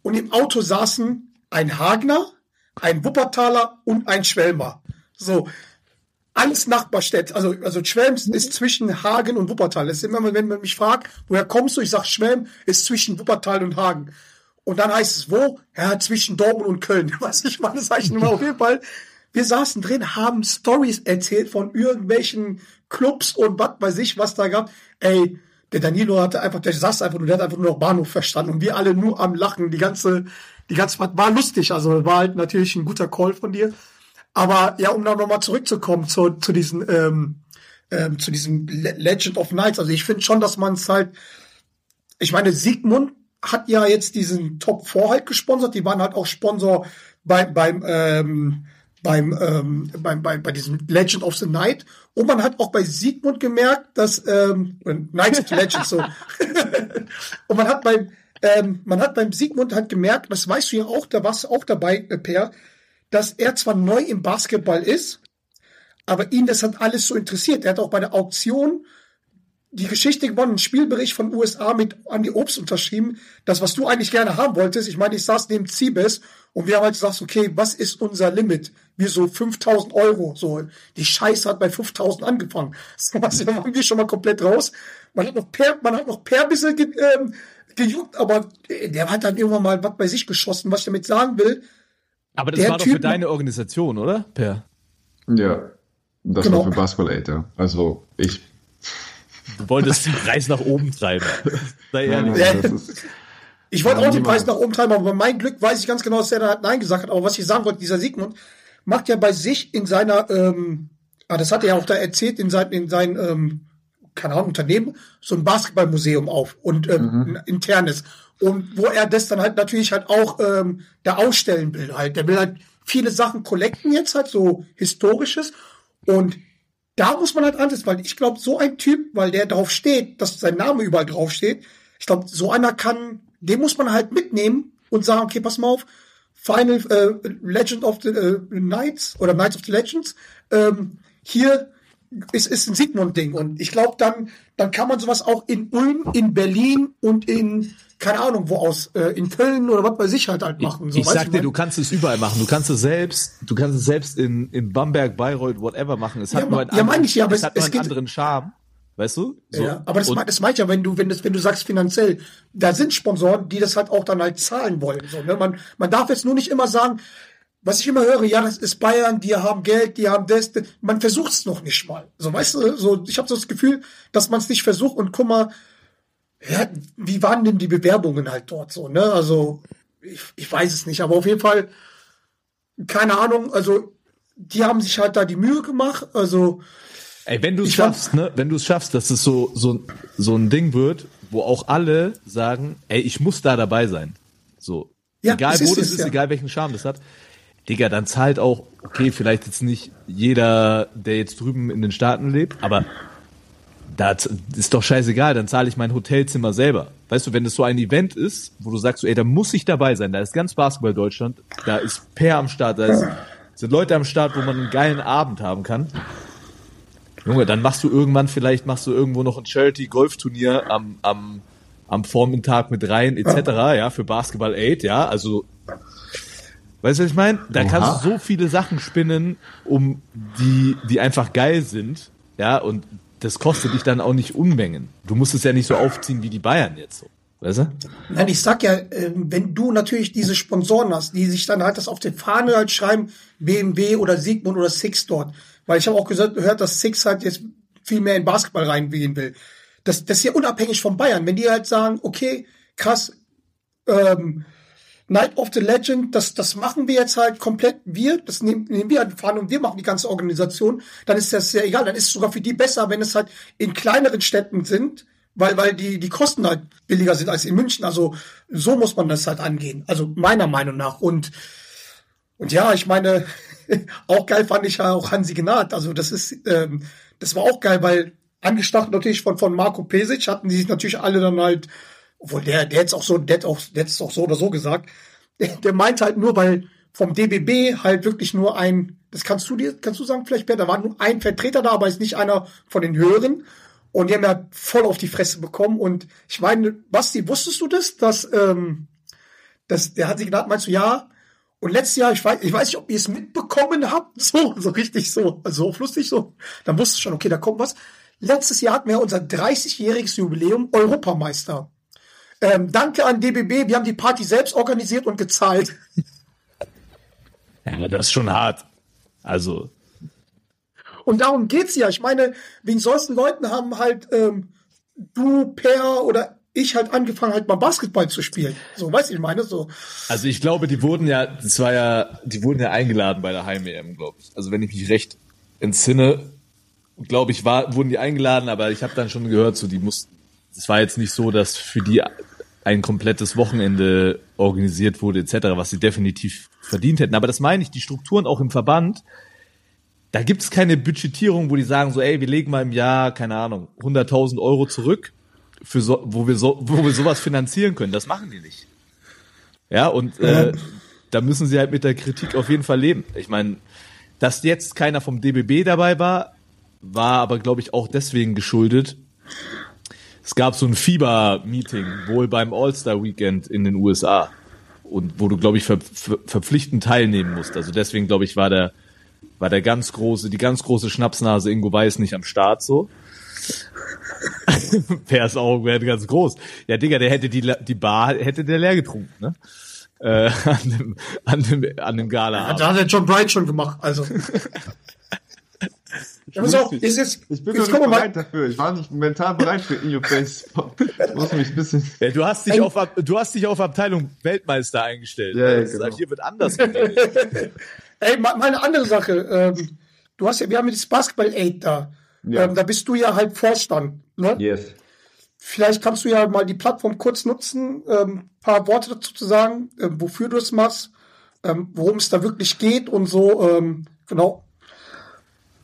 Und im Auto saßen ein Hagner, ein Wuppertaler und ein Schwelmer. So, alles Nachbarstädte. Also, also Schwelm ist zwischen Hagen und Wuppertal. Das ist immer, wenn man mich fragt, woher kommst du? Ich sag, Schwelm ist zwischen Wuppertal und Hagen. Und dann heißt es, wo? Ja, zwischen Dortmund und Köln. Was ich meine, sag ich immer auf jeden Fall. Wir saßen drin, haben Stories erzählt von irgendwelchen Clubs und was weiß ich, was da gab. Ey, der Danilo hatte einfach, der saß einfach nur, der hat einfach nur noch Bahnhof verstanden und wir alle nur am Lachen. Die ganze, die ganze, war lustig. Also war halt natürlich ein guter Call von dir. Aber ja, um da nochmal zurückzukommen zu, zu diesen, ähm, ähm, zu diesem Le Legend of Nights. Also ich finde schon, dass man es halt, ich meine, Sigmund hat ja jetzt diesen Top 4 halt gesponsert. Die waren halt auch Sponsor bei, beim, ähm, beim, ähm, beim, bei, bei diesem Legend of the Night. Und man hat auch bei Sigmund gemerkt, dass ähm, Knights of the Legend so. Und man hat beim, ähm, man hat beim Sigmund halt gemerkt, das weißt du ja auch, da warst du auch dabei, äh, Per, dass er zwar neu im Basketball ist, aber ihn das hat alles so interessiert. Er hat auch bei der Auktion die Geschichte gewonnen, einen Spielbericht von USA mit Andy Obst unterschrieben. Das, was du eigentlich gerne haben wolltest. Ich meine, ich saß neben Cibes und wir haben halt gesagt, okay, was ist unser Limit? Wir so 5000 Euro. So, die Scheiße hat bei 5000 angefangen. Das waren wir schon mal komplett raus. Man hat noch per, man hat noch per bisschen ge, ähm, gejuckt, aber der hat dann irgendwann mal was bei sich geschossen. Was ich damit sagen will, Aber das Der war doch für Typ- deine Organisation, oder? Per. Ja. Das Genau. war für Basketball Aid, ja. Also ich. Du wolltest den Preis nach oben treiben. Sei ehrlich. Ja. das ist, Ich wollte Ja, auch den. Preis nach oben treiben, aber bei meinem Glück weiß ich ganz genau, dass er da halt Nein gesagt hat. Aber was ich sagen wollte, dieser Sigmund macht ja bei sich in seiner, ähm, ah, das hat er ja auch da erzählt, in sein, in sein, ähm, keine Ahnung, Unternehmen, so ein Basketballmuseum auf und ähm, ein internes. Und wo er das dann halt natürlich halt auch ähm, da ausstellen will halt. Der will halt viele Sachen collecten jetzt halt, so historisches. Und da muss man halt ansetzen, weil ich glaube, so ein Typ, weil der drauf steht, dass sein Name überall drauf steht, ich glaube, so einer kann, den muss man halt mitnehmen und sagen, okay, pass mal auf, Final äh, Legend of the äh, Knights oder Knights of the Legends, ähm, hier ist, ist ein Sigmund-Ding. Und ich glaube, dann, dann kann man sowas auch in Ulm, in Berlin und in, keine Ahnung, wo aus, äh, in Köln oder was bei sich halt halt machen. So, ich weißt sag dir, weil- du kannst es überall machen. Du kannst es selbst, du kannst es selbst in, in Bamberg, Bayreuth, whatever machen. Es hat Ja, nur einen ja, anderen, ich ja, es es- hat nur einen geht- anderen Charme. Weißt du? So. Ja, aber das, Und- das meint ja, wenn du, wenn das, wenn du sagst finanziell, da sind Sponsoren, die das halt auch dann halt zahlen wollen. So, ne? man, man darf jetzt nur nicht immer sagen, was ich immer höre, ja, das ist Bayern, die haben Geld, die haben das, das. man versucht es noch nicht mal. So, weißt du, so, ich habe so das Gefühl, dass man es nicht versucht und guck mal, ja, wie waren denn die Bewerbungen halt dort so, ne? Also, ich, ich weiß es nicht, aber auf jeden Fall, keine Ahnung, also, die haben sich halt da die Mühe gemacht, also, Ey, wenn du es schaffst, ne, wenn du es schaffst, dass es so, so, so ein Ding wird, wo auch alle sagen, ey, ich muss da dabei sein. So. Ja, egal das wo das ist, ja. egal welchen Charme das hat. Digga, dann zahlt auch, okay, vielleicht jetzt nicht jeder, der jetzt drüben in den Staaten lebt, aber da ist doch scheißegal, dann zahle ich mein Hotelzimmer selber. Weißt du, wenn es so ein Event ist, wo du sagst, so, ey, da muss ich dabei sein, da ist ganz Basketball Deutschland, da ist Per am Start, da ist, sind Leute am Start, wo man einen geilen Abend haben kann. Junge, dann machst du irgendwann, vielleicht machst du irgendwo noch ein Charity-Golfturnier am, am, am Vormittag mit rein, etc., ja, für Basketball Aid, ja, also, weißt du, was ich meine? Da Oha. kannst du so viele Sachen spinnen, um die, die einfach geil sind, ja, und das kostet dich dann auch nicht Unmengen. Du musst es ja nicht so aufziehen wie die Bayern jetzt so. Weißt du? Nein, ich sag ja, ähm, wenn du natürlich diese Sponsoren hast, die sich dann halt das auf der Fahne halt schreiben, BMW oder Sigmund oder Six dort. Weil ich habe auch gehört, dass Six halt jetzt viel mehr in Basketball reingehen will. Das, das ist ja unabhängig von Bayern. Wenn die halt sagen, okay, krass, ähm, Night of the Legend, das, das machen wir jetzt halt komplett wir, das nehmen, nehmen wir halt fahren und wir machen die ganze Organisation, dann ist das ja egal, dann ist es sogar für die besser, wenn es halt in kleineren Städten sind, weil, weil die, die Kosten halt billiger sind als in München. Also so muss man das halt angehen. Also meiner Meinung nach. Und, und ja, ich meine, auch geil fand ich ja auch Hansi Gnad. Also das ist, ähm, das war auch geil, weil angestachelt natürlich von, von Marco Pesic hatten die sich natürlich alle dann halt, obwohl der, der jetzt auch so, der hat auch, der hat's auch so oder so gesagt, der, der meint halt nur, weil vom DBB halt wirklich nur ein, das kannst du dir, kannst du sagen vielleicht, Per, da war nur ein Vertreter da, aber ist nicht einer von den Höheren. Und die haben ja voll auf die Fresse bekommen. Und ich meine, Basti, wusstest du das, dass, ähm, dass der Hansi Gnad meinst du, ja, und letztes Jahr, ich weiß, ich weiß nicht, ob ihr es mitbekommen habt, so, so richtig so, also so lustig so. Dann wusste ich schon, okay, da kommt was. Letztes Jahr hatten wir unser 30-jähriges Jubiläum Europameister. Ähm, danke an DBB, wir haben die Party selbst organisiert und gezahlt. Ja, das ist schon hart. Also, Und darum geht's ja. Ich meine, wegen solchen Leuten haben halt ähm, du, Per oder ich halt angefangen, halt mal Basketball zu spielen. So, weißt du, ich meine, so. Also ich glaube, die wurden ja, das war ja, die wurden ja eingeladen bei der Heim-EM, glaube ich. Also wenn ich mich recht entsinne, glaube ich, war, wurden die eingeladen, aber ich habe dann schon gehört, so die mussten, es war jetzt nicht so, dass für die ein komplettes Wochenende organisiert wurde, etc., was sie definitiv verdient hätten. Aber das meine ich, die Strukturen auch im Verband, da gibt es keine Budgetierung, wo die sagen so, ey, wir legen mal im Jahr, keine Ahnung, 100.000 Euro zurück, für so, wo wir so, wo wir sowas finanzieren können. Das machen die nicht. Ja, und äh, da müssen sie halt mit der Kritik auf jeden Fall leben. Ich meine, dass jetzt keiner vom DBB dabei war, war aber, glaube ich, auch deswegen geschuldet, es gab so ein Fieber-Meeting, wohl beim All-Star-Weekend in den USA. Und wo du, glaube ich, ver ver verpflichtend teilnehmen musst. Also deswegen, glaube ich, war der, war der ganz große, die ganz große Schnapsnase Ingo Weiß nicht am Start so. Pers Augen werden ganz groß. Ja, Digga, der hätte die, die Bar, hätte der leer getrunken, ne? Äh, an dem, an dem, an dem Gala. Da hat der John Bright schon gemacht, also. Ja, pass auf, jetzt, jetzt, Ich bin jetzt noch nicht mal. bereit dafür. Ich war nicht mental bereit für In Your Face. Ich muss mich ein bisschen. Ja, du hast dich auf, du hast dich auf Abteilung Weltmeister eingestellt. Ja, ja, Das- genau. Hier wird anders. Ey, mal, mal eine andere Sache. Ähm, du hast ja, wir haben ja das Basketball-Aid da. Ja. Ähm, da bist du ja halt Vorstand. Ne? Yes. Vielleicht kannst du ja mal die Plattform kurz nutzen, ähm, paar Worte dazu zu sagen, äh, wofür du es machst, ähm, worum es da wirklich geht und so. Ähm, genau.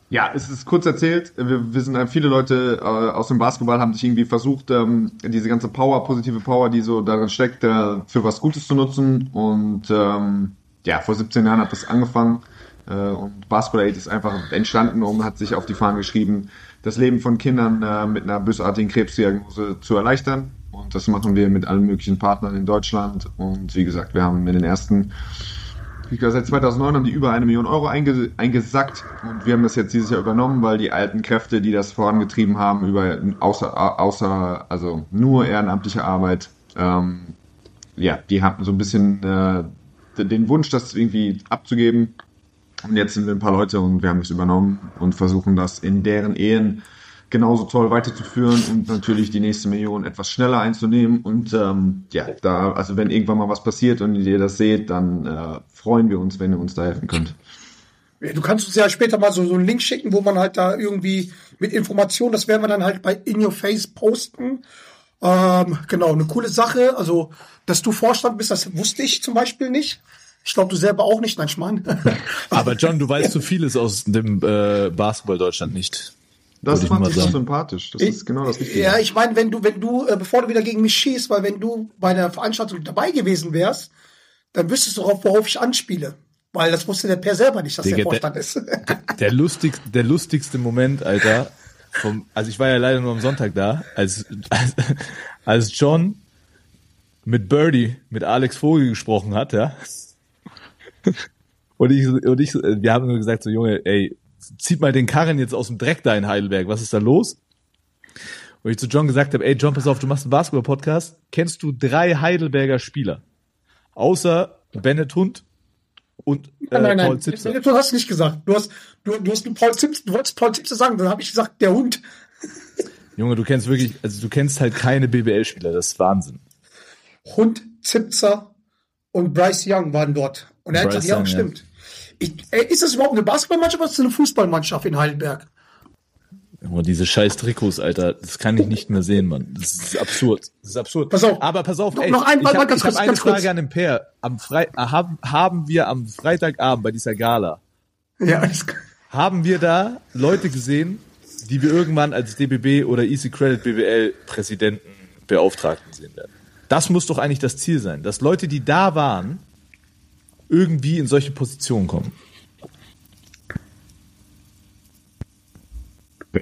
Ja, es ist kurz erzählt. Wir, wir sind äh, viele Leute äh, aus dem Basketball haben sich irgendwie versucht, ähm, diese ganze Power, positive Power, die so darin steckt, äh, für was Gutes zu nutzen. Und ähm, ja, vor 17 Jahren hat das angefangen. Äh, und Basketball Aid ist einfach entstanden und hat sich auf die Fahnen geschrieben, das Leben von Kindern äh, mit einer bösartigen Krebsdiagnose zu erleichtern. Und das machen wir mit allen möglichen Partnern in Deutschland. Und wie gesagt, wir haben in den ersten ich glaube, seit 2009 haben die über eine Million Euro einge eingesackt und wir haben das jetzt dieses Jahr übernommen, weil die alten Kräfte, die das vorangetrieben haben, über außer, außer also nur ehrenamtliche Arbeit, ähm, ja, die hatten so ein bisschen äh, den Wunsch, das irgendwie abzugeben. Und jetzt sind wir ein paar Leute und wir haben es übernommen und versuchen das in deren Ehen genauso toll weiterzuführen und natürlich die nächste Million etwas schneller einzunehmen. Und ähm, ja, da, also wenn irgendwann mal was passiert und ihr das seht, dann äh, freuen wir uns, wenn ihr uns da helfen könnt. Du kannst uns ja später mal so, so einen Link schicken, wo man halt da irgendwie mit Informationen, das werden wir dann halt bei In Your Face posten. Ähm, genau, eine coole Sache. Also, dass du Vorstand bist, das wusste ich zum Beispiel nicht. Ich glaube, du selber auch nicht, nein, Schmarrn. Aber John, du weißt so vieles aus dem äh, Basketball Deutschland nicht. Das ich fand ich so sagen. sympathisch. Das ist genau das Richtige. Ja, ich meine, wenn du, wenn du, äh, bevor du wieder gegen mich schießt, weil wenn du bei der Veranstaltung dabei gewesen wärst, dann wüsstest du auch, worauf ich anspiele. Weil das wusste der Per selber nicht, dass Digga, der der- Vorstand ist. Der lustig, der lustigste Moment, Alter, vom, also ich war ja leider nur am Sonntag da, als, als, als John mit Birdie, mit Alex Vogel gesprochen hat, ja. Und ich, und ich, wir haben nur gesagt, so Junge, ey, zieht mal den Karren jetzt aus dem Dreck da in Heidelberg, was ist da los? Und ich zu John gesagt habe, ey John, pass auf, du machst einen Basketball-Podcast, kennst du drei Heidelberger Spieler? Außer Bennett Hund und äh, nein, nein, Paul Zipser. du hast nicht gesagt. Du hast, du, du hast nur Paul Zips, du wolltest Paul Zipse sagen, dann habe ich gesagt, der Hund. Junge, du kennst wirklich, also du kennst halt keine BBL-Spieler, das ist Wahnsinn. Hund, Zipzer und Bryce Young waren dort. Und er hat gesagt, ja, stimmt. Ich, ey, ist das überhaupt eine Basketballmannschaft oder ist das eine Fußballmannschaft in Heidelberg? Junge, diese scheiß Trikots, Alter, das kann ich nicht mehr sehen, Mann. Das ist absurd. Das ist absurd. Pass auf. Aber pass auf, Noch- ey, noch ein- ich habe ganz hab kurz, eine Frage kurz. an den Per. Am Fre äh, haben, haben wir am Freitagabend bei dieser Gala, Ja, haben wir da Leute gesehen, die wir irgendwann als DBB oder Easy Credit BWL Präsidenten Beauftragten sehen werden. Das muss doch eigentlich das Ziel sein, dass Leute, die da waren, irgendwie in solche Positionen kommen.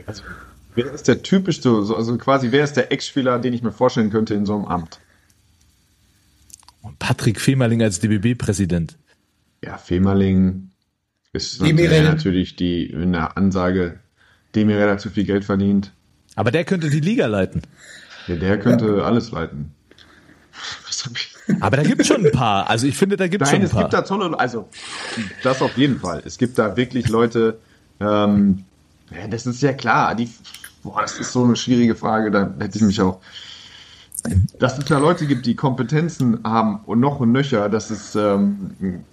Also, wer ist der typischste, so- also quasi, wer ist der Ex-Spieler, den ich mir vorstellen könnte in so einem Amt? Und Patrick Femerling als DBB-Präsident. Ja, Femerling ist Demirel. natürlich, die in der Ansage, Demirel hat zu viel Geld verdient. Aber der könnte die Liga leiten. Ja, der könnte alles leiten. Aber da gibt's schon ein paar. Also ich finde, da gibt's Nein, schon ein es paar. gibt da tolle, also das auf jeden Fall. Es gibt da wirklich Leute, ähm, ja, das ist ja klar, die, boah, das ist so eine schwierige Frage, da hätte ich mich auch, dass es da Leute gibt, die Kompetenzen haben und noch und nöcher, das ist, ähm,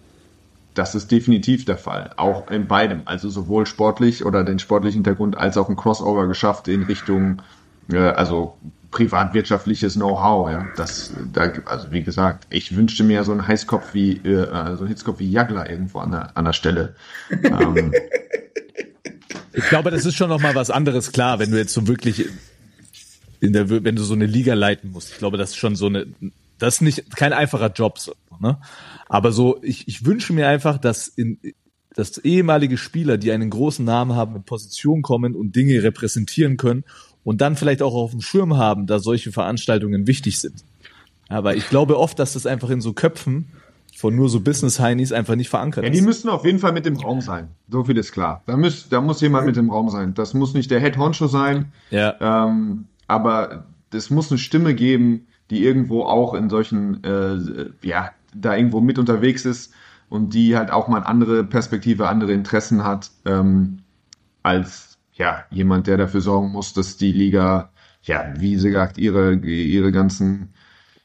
das ist definitiv der Fall. Auch in beidem, also sowohl sportlich oder den sportlichen Hintergrund als auch ein Crossover geschafft in Richtung, äh, also privatwirtschaftliches Know-how, ja. Das, da, also wie gesagt, ich wünschte mir so einen Heißkopf wie, äh, so einen Hitzkopf wie Jagler irgendwo an der, an der Stelle. ähm, Ich glaube, das ist schon noch mal was anderes. Klar, wenn du jetzt so wirklich in der, wenn du so eine Liga leiten musst. Ich glaube, das ist schon so eine, das ist nicht kein einfacher Job, so, ne? Aber so, ich, ich wünsche mir einfach, dass in dass ehemalige Spieler, die einen großen Namen haben, in Position kommen und Dinge repräsentieren können und dann vielleicht auch auf dem Schirm haben, dass solche Veranstaltungen wichtig sind. Aber ich glaube oft, dass das einfach in so Köpfen von nur so Business-Heinis einfach nicht verankert Ja, die ist. müssen auf jeden Fall mit dem Raum sein. So viel ist klar. Da muss, da muss jemand mit dem Raum sein. Das muss nicht der Head Honcho sein, Ja, ähm, aber es muss eine Stimme geben, die irgendwo auch in solchen, äh, ja, da irgendwo mit unterwegs ist und die halt auch mal eine andere Perspektive, andere Interessen hat, ähm, als ja jemand, der dafür sorgen muss, dass die Liga, ja, wie sie gesagt, ihre, ihre ganzen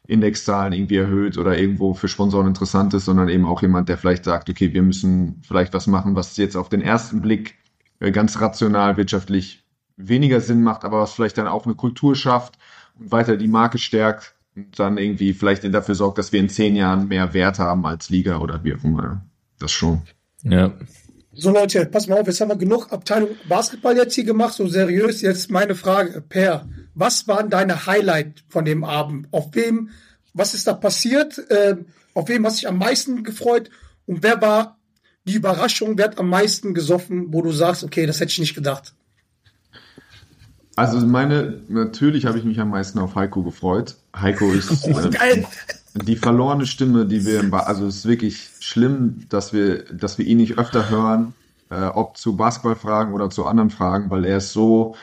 Indexzahlen irgendwie erhöht oder irgendwo für Sponsoren interessant ist, sondern eben auch jemand, der vielleicht sagt, okay, wir müssen vielleicht was machen, was jetzt auf den ersten Blick äh, ganz rational wirtschaftlich weniger Sinn macht, aber was vielleicht dann auch eine Kultur schafft und weiter die Marke stärkt und dann irgendwie vielleicht dafür sorgt, dass wir in zehn Jahren mehr Wert haben als Liga oder wie auch immer. Das schon. ja. So Leute, pass mal auf, jetzt haben wir genug Abteilung Basketball jetzt hier gemacht, so seriös. Jetzt meine Frage, Per, was waren deine Highlight von dem Abend? Auf wem, was ist da passiert? Ähm, auf wem hast du dich am meisten gefreut? Und wer war die Überraschung, wer hat am meisten gesoffen, wo du sagst, okay, das hätte ich nicht gedacht? Also meine, natürlich habe ich mich am meisten auf Heiko gefreut. Heiko ist äh, Geil. Die verlorene Stimme, die wir im ba also es ist wirklich schlimm, dass wir, dass wir ihn nicht öfter hören, äh, ob zu Basketballfragen oder zu anderen Fragen, weil er ist so,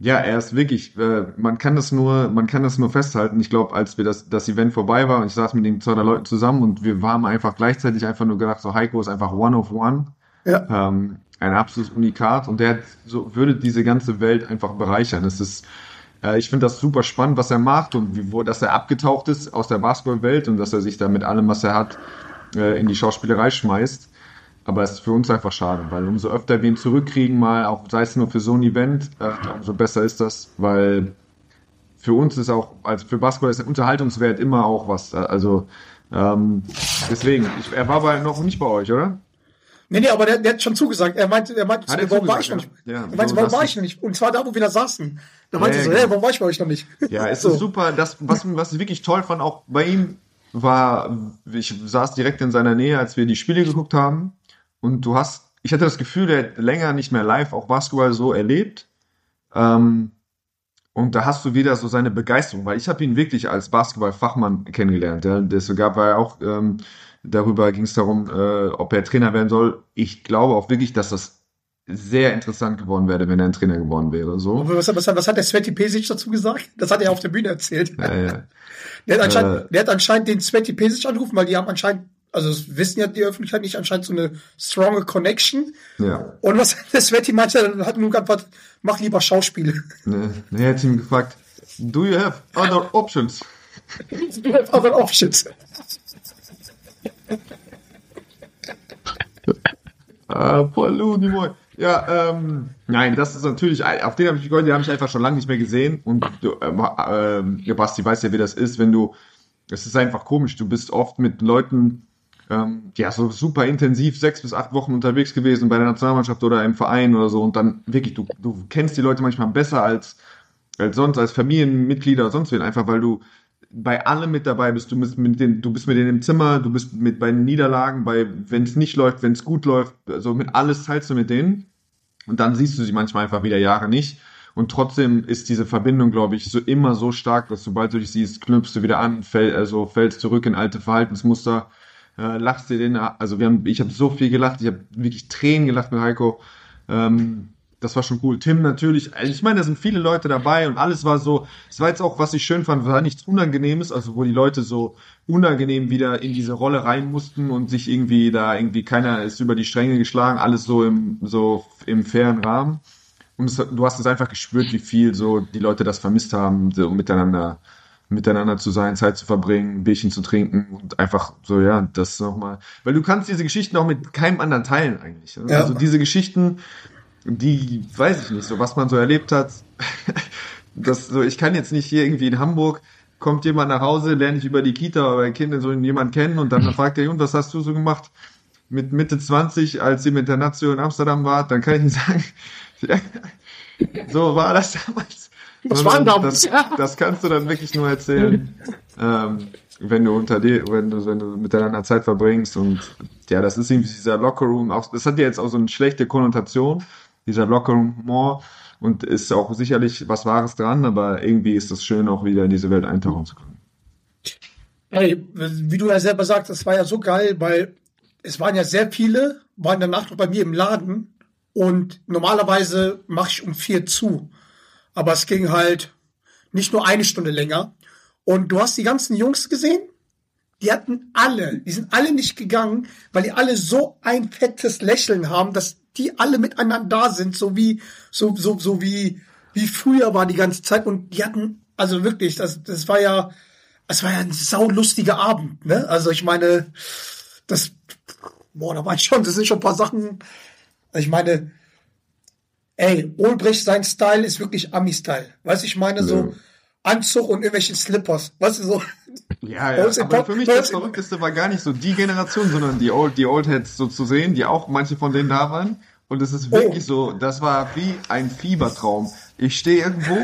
ja, er ist wirklich, äh, man kann das nur, man kann das nur festhalten. Ich glaube, als wir das, das Event vorbei war und ich saß mit den zwei Leuten zusammen und wir haben einfach gleichzeitig einfach nur gedacht, so Heiko ist einfach one of one Ja. ähm, ein absolutes Unikat und der so würde diese ganze Welt einfach bereichern. Es ist, äh, ich finde das super spannend, was er macht und wie, wo, dass er abgetaucht ist aus der Basketballwelt und dass er sich da mit allem, was er hat, äh, in die Schauspielerei schmeißt. Aber es ist für uns einfach schade, weil umso öfter wir ihn zurückkriegen, mal auch sei es nur für so ein Event, äh, umso besser ist das, weil für uns ist auch, also für Basketball ist der Unterhaltungswert immer auch was. Also ähm, deswegen, ich, er war bei, noch nicht bei euch, oder? Nee, nee, aber der, der hat schon zugesagt. Er meinte, er meinte, er warum war ich noch nicht? ja. Er meinte, warum war ich noch nicht? Und zwar da, wo wir da saßen. Da meinte Ja, er so, hey, warum war ich bei euch noch nicht? Ja, es so. ist super. Das, was, was ich wirklich toll fand, auch bei ihm, war, ich saß direkt in seiner Nähe, als wir die Spiele geguckt haben. Und du hast, ich hatte das Gefühl, der hat länger nicht mehr live auch Basketball so erlebt. Ähm, und da hast du wieder so seine Begeisterung, weil ich habe ihn wirklich als Basketballfachmann kennengelernt. Ja. Das gab er auch, ähm, darüber ging es darum, äh, ob er Trainer werden soll. Ich glaube auch wirklich, dass das sehr interessant geworden wäre, wenn er ein Trainer geworden wäre. So. Was, was, was hat der Sveti Pesic dazu gesagt? Das hat er auf der Bühne erzählt. Ja, ja. Der hat, anscheinend, Äh. der hat anscheinend den Sveti Pesic angerufen, weil die haben anscheinend, also das wissen ja die Öffentlichkeit nicht, anscheinend so eine stronge Connection. ja. Und was der Sveti meinte, dann hat nur geantwortet, mach lieber Schauspiele. Ne, ne, er hat ihn gefragt, do you have other options? Aber auch shit. Ah, Moy. Ja, ähm, nein, das ist natürlich, auf den habe ich geholfen, den habe ich einfach schon lange nicht mehr gesehen. Und du, ähm, ja, Basti weiß ja, wie das ist, wenn du, es ist einfach komisch, du bist oft mit Leuten, ähm, ja, so super intensiv sechs bis acht Wochen unterwegs gewesen bei der Nationalmannschaft oder im Verein oder so und dann wirklich, du, du kennst die Leute manchmal besser als, als sonst, als Familienmitglieder sonst wen, einfach weil du bei allem mit dabei bist. Du bist mit denen, du bist mit denen im Zimmer, du bist mit bei den Niederlagen, bei wenn es nicht läuft, wenn es gut läuft, also mit alles teilst du mit denen. Und dann siehst du sie manchmal einfach wieder Jahre nicht. Und trotzdem ist diese Verbindung, glaube ich, so immer so stark, dass sobald du dich siehst, knüpfst du wieder an, fäll, also fällst zurück in alte Verhaltensmuster, äh, lachst dir den, also wir haben, ich habe so viel gelacht, ich habe wirklich Tränen gelacht mit Heiko. Ähm, das war schon cool. Tim natürlich, also ich meine, da sind viele Leute dabei und alles war so, es war jetzt auch, was ich schön fand, war nichts Unangenehmes, also wo die Leute so unangenehm wieder in diese Rolle rein mussten und sich irgendwie da irgendwie keiner ist über die Stränge geschlagen, alles so im, so im fairen Rahmen. Und es, du hast es einfach gespürt, wie viel so die Leute das vermisst haben, so miteinander, miteinander zu sein, Zeit zu verbringen, ein Bierchen zu trinken und einfach so, ja, das nochmal. Weil du kannst diese Geschichten auch mit keinem anderen teilen eigentlich. Ja. Also diese Geschichten, die, weiß ich nicht, so was man so erlebt hat. das, so, ich kann jetzt nicht hier irgendwie in Hamburg, kommt jemand nach Hause, lerne ich über die Kita oder Kinder so jemanden kennen und dann fragt er, und was hast du so gemacht? Mit Mitte 20, als ihr mit der in Amsterdam wart, dann kann ich nicht sagen, ja, so war das damals. Sondern war damals? Das, das kannst du dann wirklich nur erzählen. ähm, wenn du unter dir, wenn du, wenn du miteinander Zeit verbringst und ja, das ist irgendwie dieser Lockerroom, auch, das hat ja jetzt auch so eine schlechte Konnotation, dieser Lockerroom Humor und ist auch sicherlich was Wahres dran, aber irgendwie ist es schön, auch wieder in diese Welt eintauchen zu können. Hey, wie du ja selber sagst, das war ja so geil, weil es waren ja sehr viele, waren danach noch bei mir im Laden und normalerweise mache ich um vier zu. Aber es ging halt nicht nur eine Stunde länger. Und du hast die ganzen Jungs gesehen? Die hatten alle, die sind alle nicht gegangen, weil die alle so ein fettes Lächeln haben, dass die alle miteinander da sind, so wie, so, so, so wie, wie früher war die ganze Zeit. Und die hatten, also wirklich, das, das war ja, es war ja ein saulustiger Abend, ne? Also ich meine, das, boah, da waren schon, das sind schon ein paar Sachen. Ich meine, ey, Ulbricht, sein Style ist wirklich Ami-Style. Weißt du, ich meine, Ja. so Anzug und irgendwelche Slippers. Weißt du, so. Ja, ja, aber für mich das Verrückteste war gar nicht so die Generation, sondern die Old, die Old Heads so zu sehen, die auch manche von denen da waren. Und es ist wirklich Oh. so, das war wie ein Fiebertraum. Ich stehe irgendwo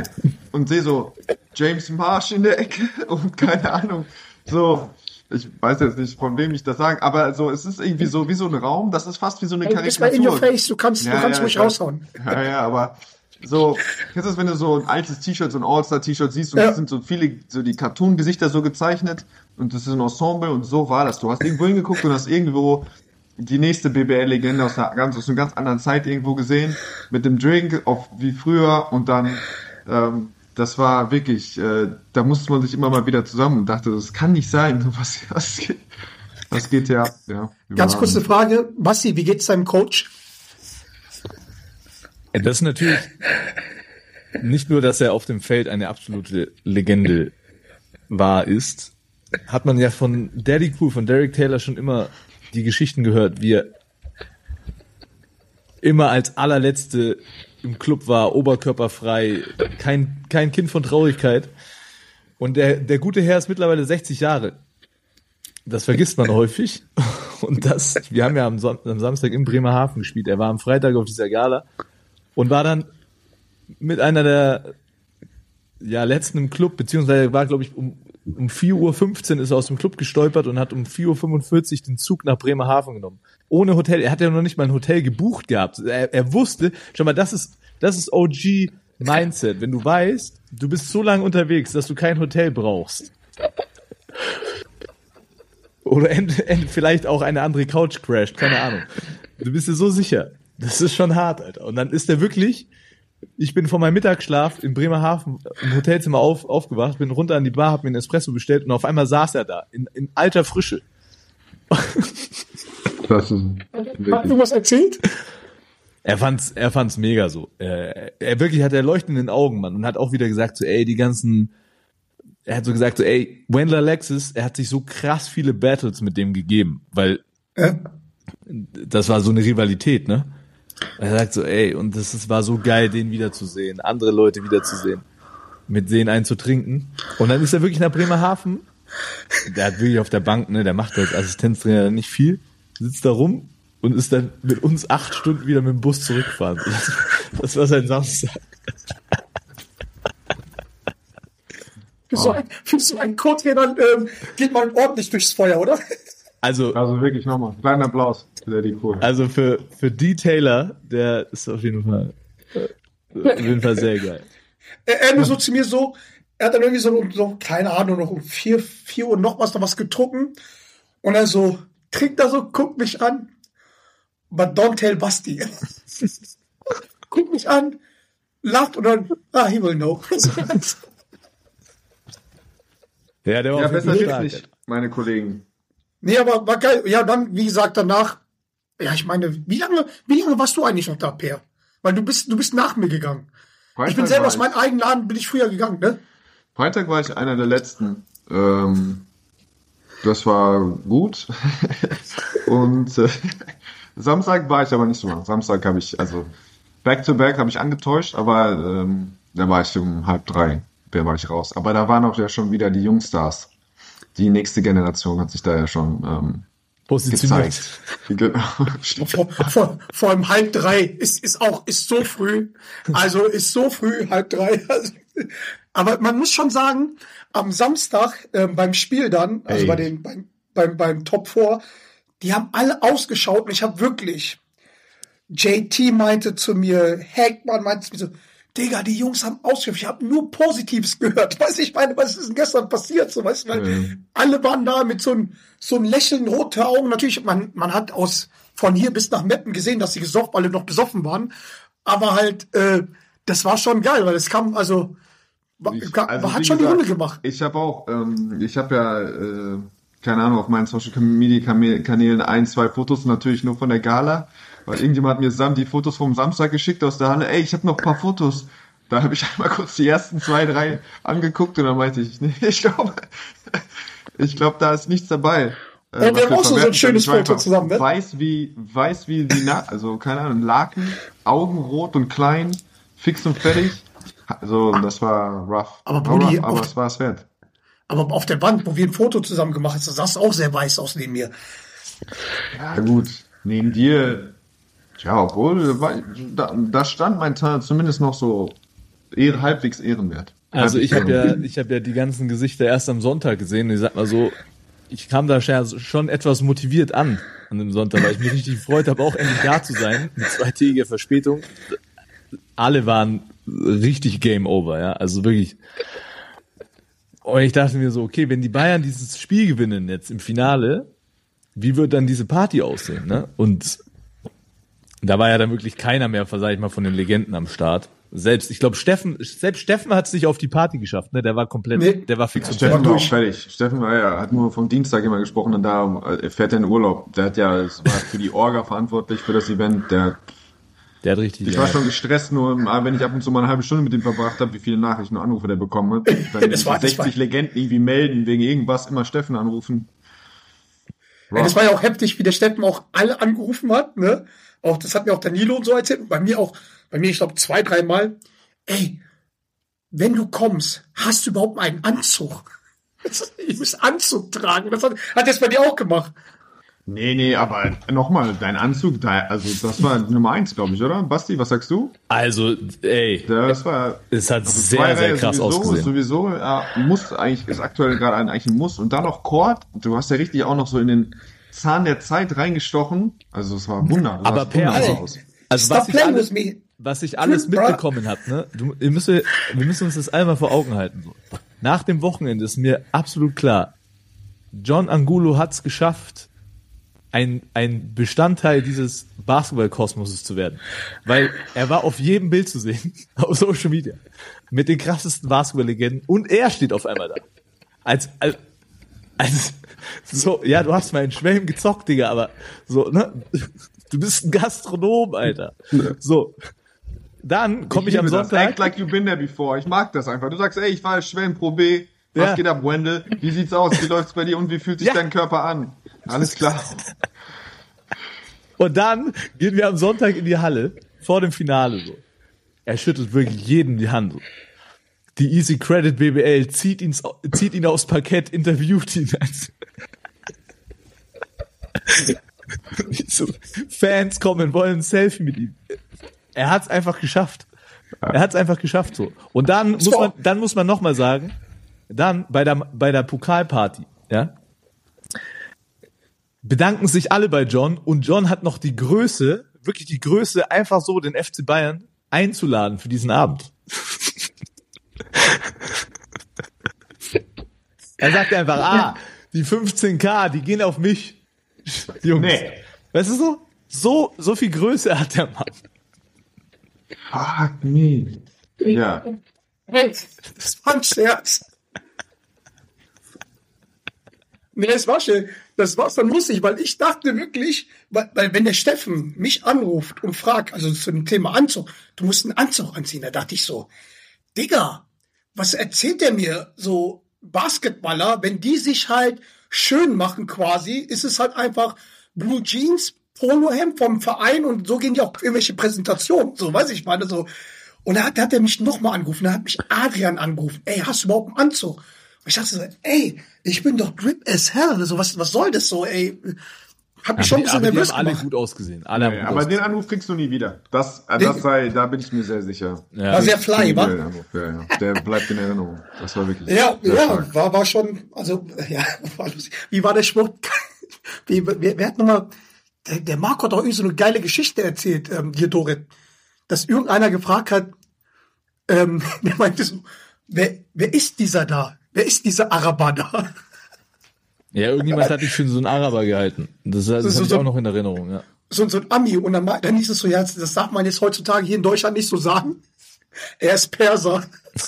und sehe so James Marsh in der Ecke und keine Ahnung, so, ich weiß jetzt nicht, von wem ich das sagen, aber so, es ist irgendwie so wie so ein Raum, das ist fast wie so eine Ey, du bist mal in your Karikatur. face, du kannst, du Ja, kannst ja, ruhig ich weiß. raushauen. Ja, ja, aber so, kennst du das, wenn du so ein altes T-Shirt, so ein All-Star-T-Shirt siehst und Ja. es sind so viele, so die Cartoon-Gesichter so gezeichnet und das ist ein Ensemble und so war das. Du hast irgendwo hingeguckt und hast irgendwo die nächste BBL-Legende aus einer ganz, aus einer ganz anderen Zeit irgendwo gesehen, mit dem Drink auf wie früher und dann, ähm, das war wirklich, äh, da musste man sich immer mal wieder zusammen und dachte, das kann nicht sein. Was, was, geht, was geht hier ab? Ja, Ganz kurze. Frage. Basti, wie geht's deinem Coach? Ja, Das ist natürlich nicht nur, dass er auf dem Feld eine absolute Legende war, ist, hat man ja von Daddy Cool, von Derek Taylor schon immer die Geschichten gehört, wie er immer als allerletzte im Club war, oberkörperfrei, kein, kein Kind von Traurigkeit. Und der, der gute Herr ist mittlerweile 60 Jahre. Das vergisst man häufig. Und das, wir haben ja am Samstag in Bremerhaven gespielt. Er war am Freitag auf dieser Gala und war dann mit einer der ja, letzten im Club, beziehungsweise war, glaube ich, um, um 4.15 Uhr ist er aus dem Club gestolpert und hat um 4.45 Uhr den Zug nach Bremerhaven genommen. Ohne Hotel. Er hat ja noch nicht mal ein Hotel gebucht gehabt. Er, er wusste, schau mal, das ist, das ist OG Mindset. Wenn du weißt, du bist so lange unterwegs, dass du kein Hotel brauchst. Oder end, end, vielleicht auch eine andere Couch crasht, keine Ahnung. Du bist dir so sicher. Das ist schon hart, Alter. Und dann ist er wirklich, ich bin vor meinem Mittagsschlaf in Bremerhaven im Hotelzimmer auf, aufgewacht, bin runter an die Bar, hab mir einen Espresso bestellt und auf einmal saß er da, in, in alter Frische. Das ist Hat du was erzählt? Er fand's, er fand's mega so. Er, er wirklich hat er Leuchten in den Augen, Mann, und hat auch wieder gesagt so, ey, die ganzen, er hat so gesagt so, ey, Wendell Alexis, er hat sich so krass viele Battles mit dem gegeben, weil Ja. das war so eine Rivalität, ne? Er sagt so, ey, und das war so geil, den wiederzusehen, andere Leute wiederzusehen, mit denen einen zu trinken. Und dann ist er wirklich nach Bremerhaven. Der hat wirklich auf der Bank, ne, der macht als Assistenztrainer nicht viel, sitzt da rum und ist dann mit uns acht Stunden wieder mit dem Bus zurückgefahren. Das, das war sein Samstag. Für so ein, für so einen Co-Trainer ähm, geht man ordentlich durchs Feuer, oder? Also, Also wirklich nochmal. Kleinen Applaus für Daddy Cool. also für, für die Taylor, der ist auf jeden Fall, äh, auf jeden Fall sehr geil. Er, er nur so zu mir so, er hat dann irgendwie so, um so keine Ahnung, noch um vier, vier Uhr noch was, noch was getrunken. Und er so, trinkt da so, guckt mich an. But don't tell Basti. guckt mich an, lacht und dann, ah, he will know. Ja, der war Ja, auf jeden besser stark. nicht, meine Kollegen. Nee, aber war geil. Ja, dann, wie gesagt, danach, ja, ich meine, wie lange, wie lange warst du eigentlich noch da, Per? Weil du bist, du bist nach mir gegangen. Ich bin Freitag selber aus meinem eigenen Laden, bin ich früher gegangen, ne? Freitag war ich einer der letzten. Ähm, das war gut. Und äh, Samstag war ich aber nicht so lang. Samstag habe ich, also back to back habe ich angetäuscht, aber ähm, da war ich um halb drei, da war ich raus. Aber da waren auch ja schon wieder die Jungstars. Die nächste Generation hat sich da ja schon ähm, Positioniert. gezeigt. Genau. Vor, vor, vor allem halb drei ist, ist auch, ist so früh. Also ist so früh, halb drei. Aber man muss schon sagen, am Samstag ähm, beim Spiel dann, also Ey. bei den beim, beim, beim Top 4, die haben alle ausgeschaut und ich habe wirklich JT meinte zu mir, Hackman meinte zu mir so, Digga, die Jungs haben ausgeschaut, ich habe nur Positives gehört. Weiß ich meine, was ist denn gestern passiert? So, weißt du, weil Mhm. alle waren da mit so einem so einem Lächeln, rote Augen. Natürlich, man, man hat aus von hier bis nach Meppen gesehen, dass die gesoffen, alle noch besoffen waren. Aber halt, äh, das war schon geil, weil es kam, also, Ich- also hat schon die gesagt, Runde gemacht. Ich habe auch, ähm, ich habe ja, äh, keine Ahnung, auf meinen Social Media Kanälen ein, zwei Fotos natürlich nur von der Gala, weil irgendjemand hat mir Sam die Fotos vom Samstag geschickt aus der Halle. Ey, ich habe noch ein paar Fotos. Da habe ich einmal kurz die ersten zwei, drei angeguckt und dann meinte ich, nee, ich glaube, ich glaube, da ist nichts dabei. Äh, Ja, wir haben auch so- ein schönes Foto zusammen, ne? Weiß wie, weiß wie die, Na also keine Ahnung, Laken, Augen rot und klein, fix und fertig. Also das war rough. Aber Brudi, rough, aber es war es wert. Aber auf der Wand, wo wir ein Foto zusammen gemacht haben, sah es auch sehr weiß aus neben mir. Ja gut, neben dir, ja, obwohl, weil- da, da stand mein Teil zumindest noch so eher, halbwegs ehrenwert. Also ich habe ja, ich habe ja die ganzen Gesichter erst am Sonntag gesehen. Und ich sag mal so, ich kam da schon schon etwas motiviert an an dem Sonntag, weil ich mich richtig gefreut habe, auch endlich da zu sein mit zweitägiger Verspätung. Alle waren richtig Game Over, ja, also wirklich. Und ich dachte mir so, okay, wenn die Bayern dieses Spiel gewinnen jetzt im Finale, wie wird dann diese Party aussehen, ne? Und da war ja dann wirklich keiner mehr, sag ich mal, von den Legenden am Start. Selbst, ich glaube, Steffen, selbst Steffen hat es nicht auf die Party geschafft, ne? Der war komplett, Nee. der war fix und Steffen fertig. war auch fertig. Steffen war ja, hat nur vom Dienstag immer gesprochen und da äh, fährt er in Urlaub. Der hat ja, es war für die Orga verantwortlich für das Event. Der, Der hat richtig, ich ja. war schon gestresst, nur wenn ich ab und zu mal eine halbe Stunde mit ihm verbracht habe, wie viele Nachrichten und Anrufe der bekommen hat. Wenn Das war- das 60 war- Legenden irgendwie melden, wegen irgendwas immer Steffen anrufen. Ja, das war ja auch heftig, wie der Steffen auch alle angerufen hat, ne? Auch, das hat mir auch Danilo und so erzählt. Und bei mir auch, bei mir, ich glaube, zwei, dreimal. Ey, wenn du kommst, hast du überhaupt einen Anzug? Ich muss Anzug tragen. Das hat, hat er es bei dir auch gemacht. Nee, nee, aber nochmal, dein Anzug, da, also das war Nummer eins, glaube ich, oder? Basti, was sagst du? Also, ey, Das war es hat Also sehr, zwei sehr krass sowieso, ausgesehen. Sowieso, ja, muss eigentlich, ist aktuell gerade ein, eigentlich ein Muss. Und dann noch Chord. Du hast ja richtig auch noch so in den Zahn der Zeit reingestochen. Also es war wunder. du Aber sahst Per, wunderbar also, aus. also was ich alles, was ich alles mitbekommen habe, ne? Du, ihr müsst, wir müssen uns das einmal vor Augen halten. So. Nach dem Wochenende ist mir absolut klar, John Angulo hat es geschafft, ein, ein Bestandteil dieses Basketballkosmoses zu werden. Weil er war auf jedem Bild zu sehen, auf Social Media, mit den krassesten Basketball-Legenden und er steht auf einmal da. Als, als, als, so, ja, du hast meinen Schwelm gezockt, Digga, aber so, ne? Du bist ein Gastronom, Alter. So. Dann komme ich, am liebe das. Sonntag. Act like you've been there before. Ich mag das einfach. Du sagst, ey, ich war als Schwellen Pro B. Was Ja. geht ab, Wendell? Wie sieht's aus? Wie läuft's bei dir und wie fühlt sich Ja. dein Körper an? Alles klar. Und dann gehen wir am Sonntag in die Halle vor dem Finale so. Er schüttelt wirklich jedem die Hand. So. Die Easy Credit BBL zieht ihn, zieht ihn aufs Parkett, interviewt ihn. Fans kommen, wollen ein Selfie mit ihm. Er hat es einfach geschafft. Er hat es einfach geschafft so. Und dann muss man, dann muss man noch mal sagen, dann bei der bei der Pokalparty, ja, bedanken sich alle bei John und John hat noch die Größe, wirklich die Größe, einfach so den FC Bayern einzuladen für diesen Abend. Er sagt einfach, ah, die 15k, die gehen auf mich. Jungs. Nee. Weißt du so? So, so viel Größe hat der Mann. Fuck me. Ja. Das war ein Scherz. Nee, es war schön. Das war's dann lustig, weil ich dachte wirklich, weil, weil wenn der Steffen mich anruft und fragt, also zu dem Thema Anzug, du musst einen Anzug anziehen, da dachte ich so, Digga, was erzählt der mir? So Basketballer, wenn die sich halt schön machen quasi, ist es halt einfach Blue Jeans, Polohemd vom Verein und so gehen die auch irgendwelche Präsentationen. So, weiß ich meine, so. Und da hat, da hat er mich nochmal angerufen, da hat mich Adrian angerufen. Ey, hast du überhaupt einen Anzug? Und ich dachte so, ey, ich bin doch drip as hell. So, was, was soll das so, ey? Hat mich schon ein bisschen aber die nervös alle gut ausgesehen. Alle Ja, gut aber den ausgesehen. Anruf kriegst du nie wieder. Das, äh, Den- das sei, da bin ich mir sehr sicher. Ja. War sehr fly, wa? den Ja, ja. Der bleibt in Erinnerung. Das war wirklich. Ja, ja, stark. war, war schon, also, ja, war lustig. Wie war der Spruch? Wie, wer, wer hat nochmal, der, der Marco hat doch irgendwie so eine geile Geschichte erzählt, ähm, hier, Dorit, dass irgendeiner gefragt hat, ähm, der meinte so, wer, wer ist dieser da? Wer ist dieser Araber da? Ja, irgendjemand hat dich für so einen Araber gehalten. Das, das, ist habe ich so- auch noch in Erinnerung, ja. So, so ein Ami. Und dann, dann hieß es so, ja, das darf man jetzt heutzutage hier in Deutschland nicht so sagen. Er ist Perser.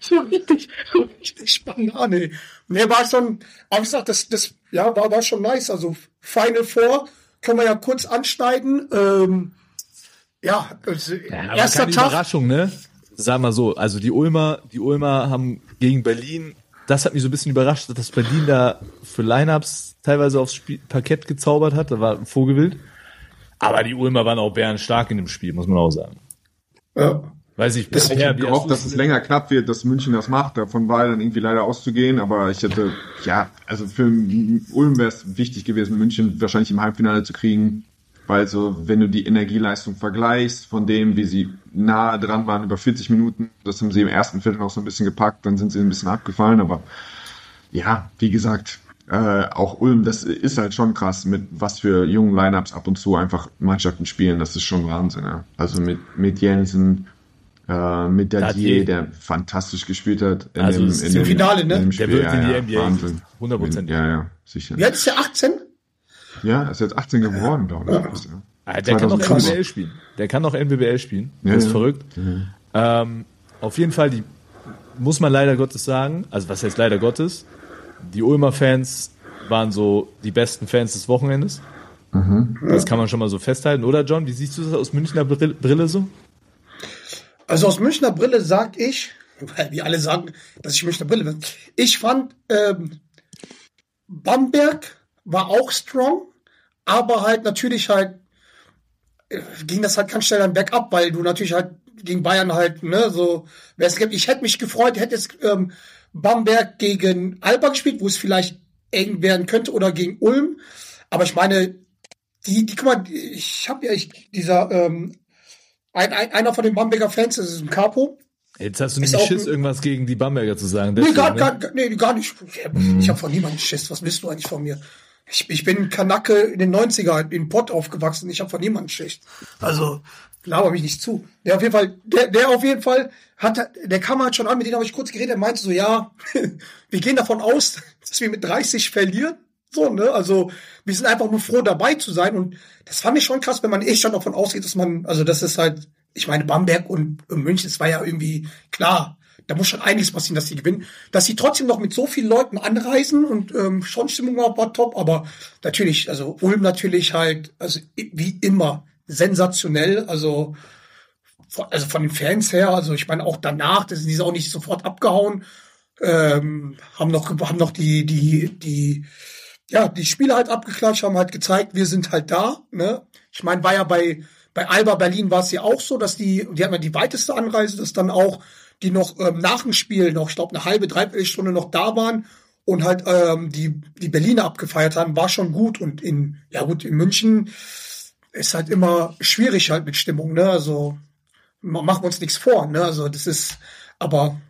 so richtig, so richtig Banane. Nee, war schon, aber wie gesagt, das, das, ja, war, war schon nice. Also, Final Four können wir ja kurz anschneiden. Ähm, ja, also, Aber erster Tag. Überraschung, ne? Sag mal so, also die Ulmer, die Ulmer haben gegen Berlin, das hat mich so ein bisschen überrascht, dass Berlin da für Lineups teilweise aufs Spiel, Parkett gezaubert hat, da war ein Vogelwild. Aber die Ulmer waren auch bärenstark in dem Spiel, muss man auch sagen. Ja. Weiß ich, Per, Ich habe gehofft, dass es länger knapp wird, dass München das macht. Davon war dann irgendwie leider auszugehen. Aber ich hätte, ja, also für Ulm wäre es wichtig gewesen, München wahrscheinlich im Halbfinale zu kriegen. Weil so, wenn du die Energieleistung vergleichst von dem, wie sie nahe dran waren über 40 Minuten, das haben sie im ersten Viertel noch so ein bisschen gepackt, dann sind sie ein bisschen abgefallen. Aber ja, wie gesagt, äh, auch Ulm, das ist halt schon krass, mit was für jungen Lineups ab und zu einfach Mannschaften spielen. Das ist schon Wahnsinn. Ja. Also mit, mit Jensen, äh, mit Dadier, der fantastisch gespielt hat. In Also dem, in im dem, Finale, ne? in dem Der Spiel. wird ja, in die ja, NBA Wahnsinn. hundertprozentig. Ja, ja, sicher. Wie alt ist der 18? Ja, ist jetzt 18 geworden, glaube ich. Ja. Ah, der kann doch 2005. NBBL spielen. Der kann doch NBBL spielen. Ja, das ist ja. verrückt. Ähm, auf jeden Fall, die muss man leider Gottes sagen, also was heißt leider Gottes, die Ulmer Fans waren so die besten Fans des Wochenendes. Das kann man schon mal so festhalten, oder John? Wie siehst du das aus Münchner Brille, Brille so? Also aus Münchner Brille sag ich, weil wir alle sagen, dass ich Münchner Brille bin. Ich fand, ähm, Bamberg war auch strong, aber halt natürlich halt äh, ging das halt ganz schnell dann bergab, weil du natürlich halt gegen Bayern halt, ne, so, es ich hätte mich gefreut, hätte jetzt ähm, Bamberg gegen Alba gespielt, wo es vielleicht eng werden könnte, oder gegen Ulm. Aber ich meine, die, die, guck mal, ich habe ja ich, dieser ähm, ein, ein, einer von den Bamberger Fans, das ist ein Capo. Jetzt hast du auch Schiss, ein- irgendwas gegen die Bamberger zu sagen. Nee, deswegen, gar, ne? gar, nee, gar nicht. Ich habe von niemandem Schiss. Was willst du eigentlich von mir? Ich, ich bin Kanake in den 90er in Pott aufgewachsen. Ich habe von niemandem Schiss. Also, laber mich nicht zu. Der auf jeden Fall, der, der auf jeden Fall hat, der kam halt schon an, mit dem habe ich kurz geredet. Er meinte so, ja, wir gehen davon aus, dass wir mit 30 verlieren. So, ne? Also, wir sind einfach nur froh, dabei zu sein. Und das fand ich schon krass, wenn man eh schon davon ausgeht, dass man, also, das ist halt, ich meine, Bamberg und München, das war ja irgendwie klar. Da muss schon einiges passieren, dass sie gewinnen. Dass sie trotzdem noch mit so vielen Leuten anreisen und ähm, schon Stimmung war, war top, aber natürlich, also Ulm natürlich halt, also wie immer, sensationell. Also, von, also von den Fans her, also ich meine auch danach, das die sind auch nicht sofort abgehauen, ähm, haben noch haben noch die die die ja die Spiele halt abgeklatscht, haben halt gezeigt, wir sind halt da. Ne? Ich meine, war ja bei bei Alba Berlin war es ja auch so, dass die die hatten ja die weiteste Anreise, dass dann auch die noch ähm, nach dem Spiel noch, ich glaube eine halbe dreiviertel Stunde noch da waren und halt ähm, die die Berliner abgefeiert haben, war schon gut und in ja gut in München ist halt immer schwierig halt mit Stimmung, ne? Also ma- machen wir uns nichts vor, ne? Also das ist, aber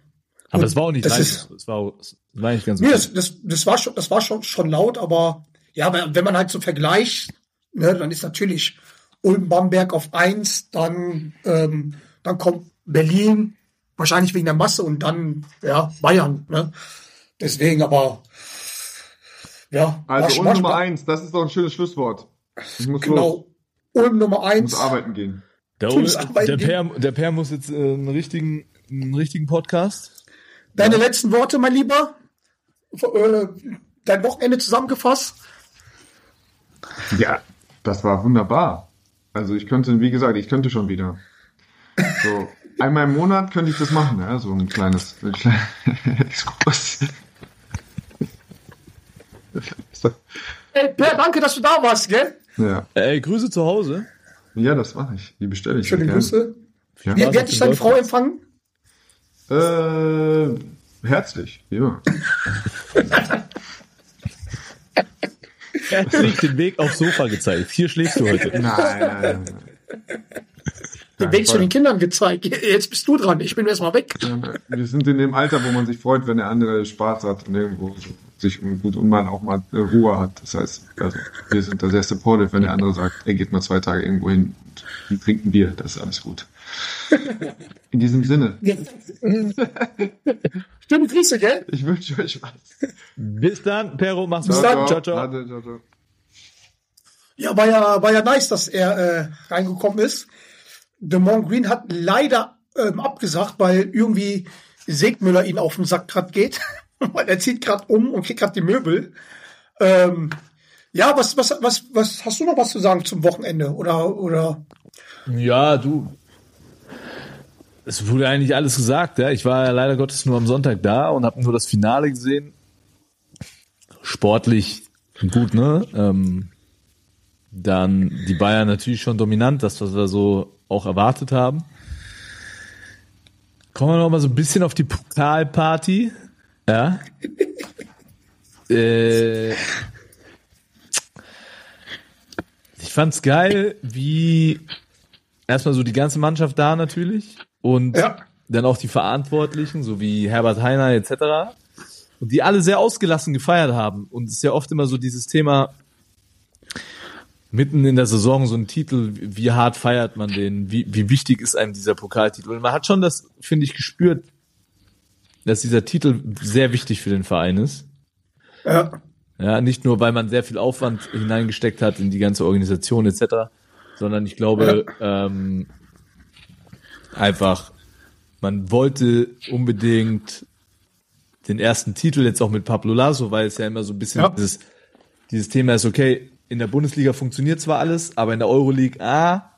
Aber das war auch nicht das leise. ist- Das war, auch- das war nicht ganz nee, das, das, das war schon, das war schon schon laut, aber ja, wenn wenn man halt so vergleicht, ne, dann ist natürlich Ulm Bamberg auf eins, dann ähm, dann kommt Berlin wahrscheinlich wegen der Masse und dann ja Bayern, ne? Deswegen, aber ja, Also war Nummer eins, das ist doch ein schönes Schlusswort. Ich muss los. genau. Ulm Nummer Ich eins. muss arbeiten gehen. Der, Tu das Ul- arbeiten der, per, der Per muss jetzt äh, einen richtigen, einen richtigen Podcast. Deine letzten Worte, mein Lieber? Äh, Dein Wochenende zusammengefasst? Ja, das war wunderbar. Also ich könnte, wie gesagt, ich könnte schon wieder. So, einmal im Monat könnte ich das machen, ja, so ein kleines, ein kleiner Exkurs. Ey, Per, danke, dass du da warst, gell? ja. Ey, Grüße zu Hause. ja, das mache ich. Die bestelle ich. Schöne. Grüße. Ja. Wie, wie hat dich deine Frau empfangen? Äh, herzlich, wie immer. Er hat sich den Weg aufs Sofa gezeigt. Hier schläfst du heute. Nein, nein, nein. Den Weg zu den Kindern gezeigt. Jetzt bist du dran. Ich bin erst mal weg. Wir sind in dem Alter, wo man sich freut, wenn der andere Spaß hat und irgendwo sich gut und man auch mal äh, Ruhe hat. Das heißt, also, wir sind da sehr supportive, wenn der andere sagt, er geht mal zwei Tage irgendwo hin und trinkt ein Bier. Das ist alles gut. In diesem Sinne, Stimmt, Grüße, gell? ich wünsche euch was. Bis dann, Pero, mach's Bis gut. dann. Ciao, ciao. Ciao, ciao. Ja, war ja, war ja nice, dass er äh, reingekommen ist. Demont Green hat leider ähm, abgesagt, weil irgendwie Segmüller ihn auf den Sack grad geht. weil er zieht gerade um und kriegt gerade die Möbel. Ähm, ja, was, was, was, was hast du noch was zu sagen zum Wochenende? Oder, oder? Ja, du. Es wurde eigentlich alles gesagt, ja. Ich war ja leider Gottes nur am Sonntag da und habe nur das Finale gesehen. Sportlich gut, ne? Ähm, dann die Bayern natürlich schon dominant, das, was wir so auch erwartet haben. Kommen wir noch mal so ein bisschen auf die Pokalparty. Ja. äh, ich fand's geil, wie erstmal so die ganze Mannschaft da natürlich und Ja. dann auch die Verantwortlichen, so wie Herbert Heiner etc. Und die alle sehr ausgelassen gefeiert haben. Und es ist ja oft immer so dieses Thema, mitten in der Saison so ein Titel, wie hart feiert man den, wie, wie wichtig ist einem dieser Pokaltitel. Und man hat schon das, finde ich, gespürt, dass dieser Titel sehr wichtig für den Verein ist. Ja. Ja, nicht nur, weil man sehr viel Aufwand hineingesteckt hat in die ganze Organisation etc., sondern ich glaube, ähm, einfach, man wollte unbedingt den ersten Titel jetzt auch mit Pablo Lasso, weil es ja immer so ein bisschen Ja. dieses, dieses Thema ist, okay, in der Bundesliga funktioniert zwar alles, aber in der Euroleague, ah,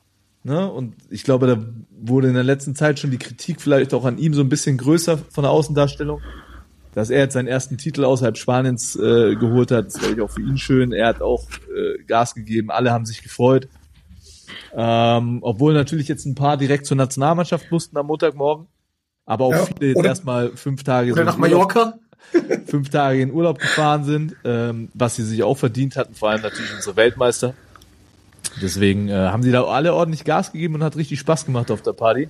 ne, und ich glaube, da wurde in der letzten Zeit schon die Kritik vielleicht auch an ihm so ein bisschen größer von der Außendarstellung dass er jetzt seinen ersten Titel außerhalb Spaniens äh, geholt hat, ist glaube ich auch für ihn schön. Er hat auch äh, Gas gegeben, alle haben sich gefreut. Ähm, obwohl natürlich jetzt ein paar direkt zur Nationalmannschaft mussten am Montagmorgen, aber auch Ja, viele jetzt erstmal fünf Tage Oder so nach Mallorca? fünf Tage in Urlaub gefahren sind, ähm, was sie sich auch verdient hatten, vor allem natürlich unsere Weltmeister. Deswegen äh, haben sie da alle ordentlich Gas gegeben und hat richtig Spaß gemacht auf der Party.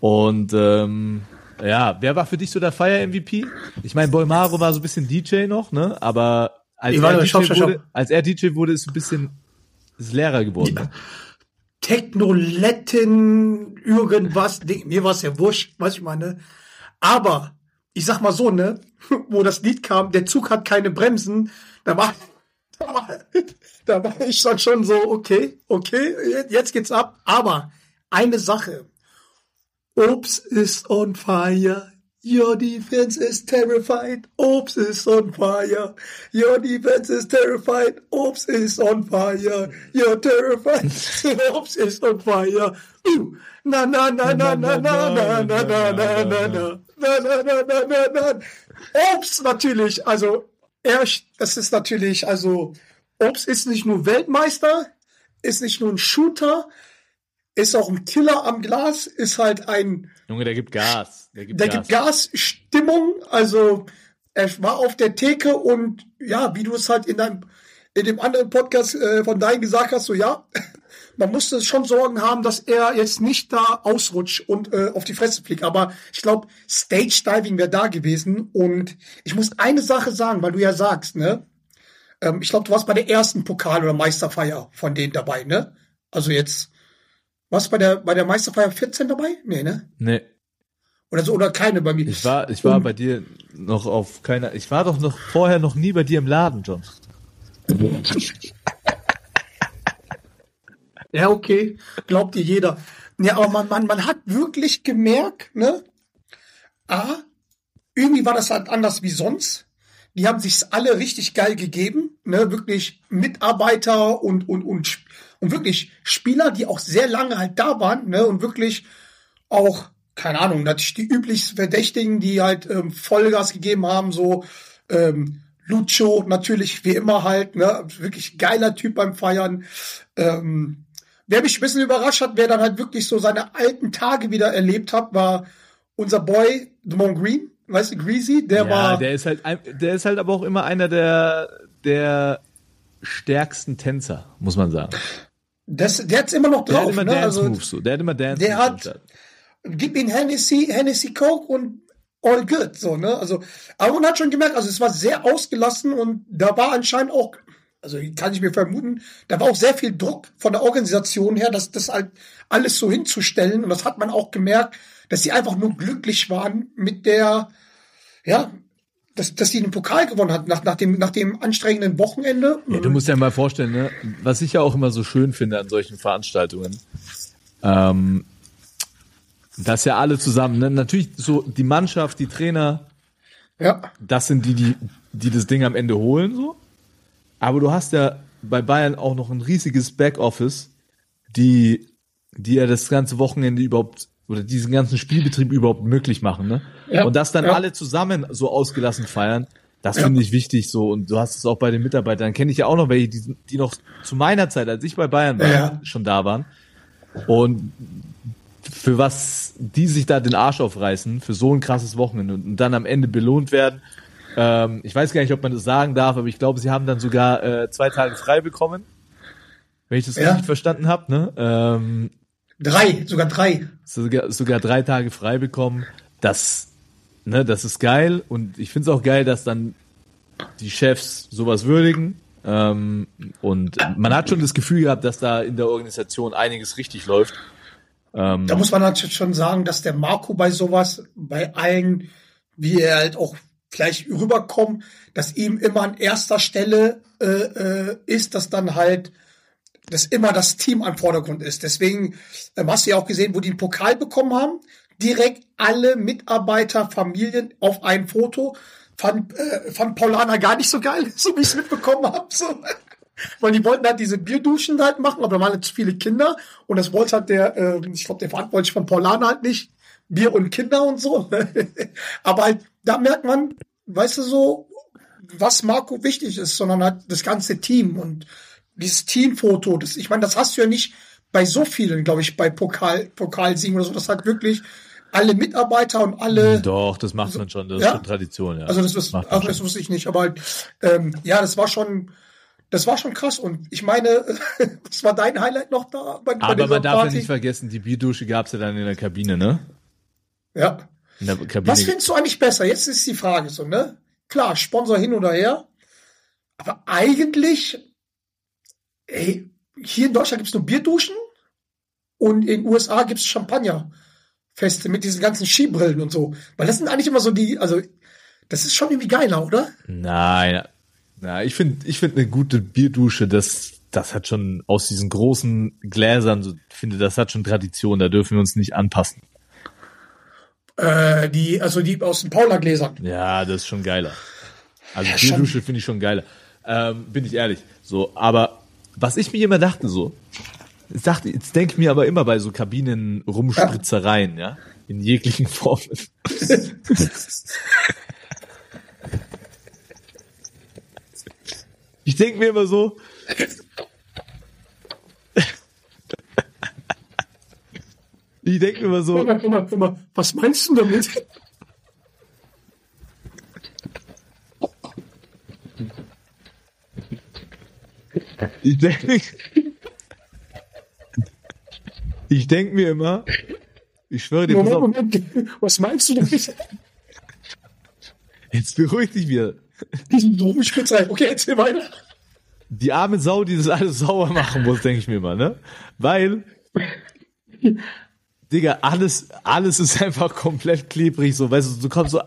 Und ähm, ja, wer war für dich so der Feier-MVP? Ich meine, Bolmaro war so ein bisschen DJ noch, ne? Aber als, er DJ, stopp, stopp, stopp. wurde, als er DJ wurde, ist ein bisschen ist leerer geworden. ne? Technoletten, irgendwas. Mir war es ja wurscht, was ich meine. Aber, ich sag mal so, ne, wo das Lied kam, der Zug hat keine Bremsen, da war, da war, da war ich dann schon so, okay, okay, jetzt geht's ab. Aber eine Sache. Obst is on fire. Your defense is terrified. Obst is on fire. Your defense is terrified. Obst is on fire. You're terrified. Obst is on fire. Uh, na na na na na na na na na na na na na na na na na na. Obst natürlich, also er, das ist natürlich, also Obst ist nicht nur Weltmeister, ist nicht nur ein Shooter, ist auch ein Killer am Glas, ist halt ein Junge, der gibt Gas. Der gibt der Gas. gibt Gasstimmung, also er war auf der Theke und ja, wie du es halt in deinem in dem anderen Podcast äh, von deinem gesagt hast, so ja, man musste schon Sorgen haben, dass er jetzt nicht da ausrutscht und äh, auf die Fresse fliegt. Aber ich glaube, Stage Diving wäre da gewesen. Und ich muss eine Sache sagen, weil du ja sagst, ne? Ähm, ich glaube, du warst bei der ersten Pokal- oder Meisterfeier von denen dabei, ne? Also jetzt, warst du bei der bei der Meisterfeier 14 dabei? Nee, ne? Nee, Oder so, oder keine bei mir. ich war, ich war Und- bei dir noch auf keiner, ich war doch noch vorher noch nie bei dir im Laden, John. Ja, okay. Glaubt dir jeder. Ja, aber man, man, man hat wirklich gemerkt, ne? A, irgendwie war das halt anders wie sonst. Die haben sich's alle richtig geil gegeben, ne? Wirklich Mitarbeiter und, und, und, und wirklich Spieler, die auch sehr lange halt da waren, ne? Und wirklich auch, keine Ahnung, natürlich die üblichsten Verdächtigen, die halt ähm, Vollgas gegeben haben, so ähm, Lucho natürlich wie immer halt, ne? Wirklich geiler Typ beim Feiern. Ähm, wer mich ein bisschen überrascht hat, wer dann halt wirklich so seine alten Tage wieder erlebt hat, war unser Boy Demont Green, weißt du, Greasy, der ja, war der ist halt, der ist halt aber auch immer einer der, der stärksten Tänzer, muss man sagen. Das, der hat's immer noch Der hat drauf. immer ne? Dance Also, Moves so. Der hat immer Dance der Moves. hat- am Start. gib ihm Hennessy, Hennessy Coke und all good, so, ne? Also, aber man hat schon gemerkt, also es war sehr ausgelassen und da war anscheinend auch, also kann ich mir vermuten, da war auch sehr viel Druck von der Organisation her, dass das halt alles so hinzustellen und das hat man auch gemerkt, dass sie einfach nur glücklich waren mit der, ja, dass, dass sie den Pokal gewonnen hat nach, nach, dem, nach dem anstrengenden Wochenende. Ja, du musst dir mal vorstellen, ne, was ich ja auch immer so schön finde an solchen Veranstaltungen, ähm, dass ja alle zusammen, ne, natürlich so die Mannschaft, die Trainer, Ja, das sind die, die, die das Ding am Ende holen, so. Aber du hast ja bei Bayern auch noch ein riesiges Backoffice, die, die ja das ganze Wochenende überhaupt oder diesen ganzen Spielbetrieb überhaupt möglich machen, ne? Ja, Und das dann ja. alle zusammen so ausgelassen feiern, das finde ich wichtig so. Und du hast es auch bei den Mitarbeitern, kenne ich ja auch noch welche, die, die noch zu meiner Zeit, als ich bei Bayern war, Ja. schon da waren. Und für was die sich da den Arsch aufreißen, für so ein krasses Wochenende und dann am Ende belohnt werden. Ähm, ich weiß gar nicht, ob man das sagen darf, aber ich glaube, sie haben dann sogar äh, zwei Tage frei bekommen. Wenn ich das Ja. richtig verstanden habe, ne? Ähm, drei, sogar drei. sogar, sogar drei Tage frei bekommen. Das, ne, das ist geil und ich finde es auch geil, dass dann die Chefs sowas würdigen. Ähm, und man hat schon das Gefühl gehabt, dass da in der Organisation einiges richtig läuft. Ähm, Da muss man natürlich schon sagen, dass der Marco bei sowas, bei allen, wie er halt auch vielleicht rüberkommt, dass ihm immer an erster Stelle äh, äh, ist, dass dann halt dass immer das Team am Vordergrund ist. Deswegen ähm, hast du ja auch gesehen, wo die einen Pokal bekommen haben, direkt alle Mitarbeiter, Familien auf ein Foto. Fand, äh, fand Paulana gar nicht so geil, so wie ich es mitbekommen habe. So. Weil die wollten halt diese Bierduschen halt machen, aber da waren halt zu viele Kinder und das wollte halt der, äh, ich glaube, der Verantwortliche von Paulana halt nicht. Bier und Kinder und so. aber halt, da merkt man, weißt du so, was Marco wichtig ist, sondern halt das ganze Team und dieses Teamfoto, das, ich meine, das hast du ja nicht bei so vielen, glaube ich, bei Pokal, Pokalsiegen oder so, das hat wirklich alle Mitarbeiter und alle, Doch, das macht man schon, das Ja? ist schon Tradition, ja. also das, ist, ach, das wusste ich nicht, aber ähm, ja, das war schon, das war schon krass und ich meine, das war dein Highlight noch da bei, bei Aber dieser man darf ja Party? nicht vergessen, die Bierdusche gab's ja dann in der Kabine, ne? Ja. In der Kabine. Was findest du eigentlich besser? Jetzt ist die Frage so, ne? Klar, Sponsor hin oder her. Aber eigentlich, ey, hier in Deutschland gibt's nur Bierduschen und in den USA gibt's Champagnerfeste mit diesen ganzen Skibrillen und so. Weil das sind eigentlich immer so die, also, das ist schon irgendwie geiler, oder? Nein, na, ich finde, ich finde eine gute Bierdusche, das, das hat schon aus diesen großen Gläsern, so, ich finde, das hat schon Tradition, da dürfen wir uns nicht anpassen. Äh, die, also die aus den Paula-Gläsern. Ja, das ist schon geiler. Also Ja. Bierdusche finde ich schon geiler. Ähm, bin ich ehrlich. So, aber was ich mir immer dachte, so, dachte, jetzt denke ich mir aber immer bei so Kabinen Rumspritzereien, ja, in jeglichen Formen. ich denke mir immer so, ich denke mir immer so, Immer, immer, immer. Was meinst du damit? Ich denke ich denk mir immer, ich schwöre dir, Moment, Moment. Was meinst du damit? jetzt beruhig dich wieder. Diesen Rumspitzerei. Okay, erzähl weiter. Die arme Sau, die das alles sauer machen muss, denke ich mir immer, ne? Weil, Digga, alles, alles ist einfach komplett klebrig, so, weißt du, du kommst so,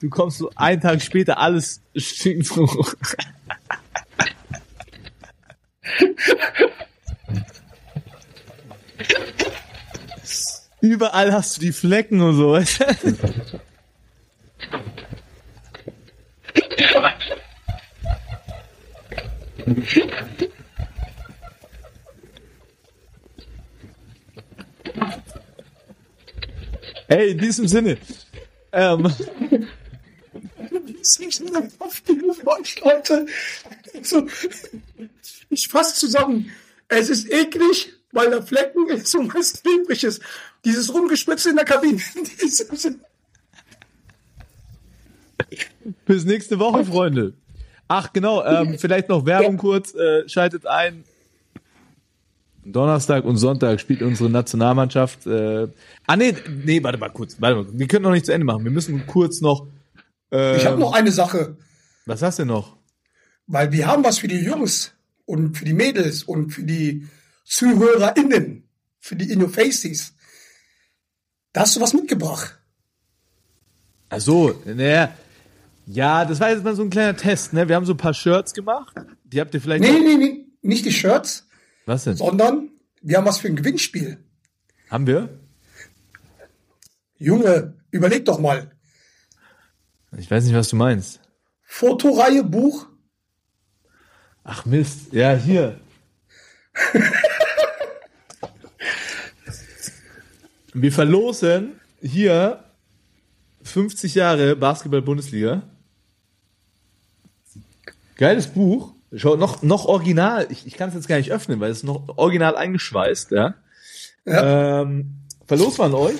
du kommst so einen Tag später, alles stinkt so. Überall hast du die Flecken und so? Ey, in diesem Sinne, ähm, Ist meinem Kopf gerufen, Leute. So, ich fasse zusammen. Es ist eklig, weil da Flecken ist und was klebrig ist. Dieses Rumgespritze in der Kabine. Bis nächste Woche, Freunde. Ach genau, ähm, vielleicht noch Werbung kurz. Äh, schaltet ein. Donnerstag und Sonntag spielt unsere Nationalmannschaft. Äh, ah nee, nee, warte mal kurz. Warte mal. Wir können noch nicht zu Ende machen. Wir müssen kurz noch. Äh, Ich habe noch eine Sache, Was hast du noch? weil wir haben was für die Jungs und für die Mädels und für die ZuhörerInnen, für die Innofaces. Da hast du was mitgebracht. Ach so, naja. Ja, das war jetzt mal so ein kleiner Test, ne? Wir haben so ein paar Shirts gemacht. Die habt ihr vielleicht. Nee, nee, nee, nicht die Shirts, Was denn? sondern wir haben was für ein Gewinnspiel. Haben wir? Junge, überleg doch mal. Ich weiß nicht, was du meinst. Fotoreihe, Buch. Ach Mist. Ja, hier. Wir verlosen hier 50 Jahre Basketball-Bundesliga. Geiles Buch. Schau, noch, noch original. Ich, ich kann es jetzt gar nicht öffnen, weil es ist noch original eingeschweißt, ja. Ähm, verlosen wir an euch.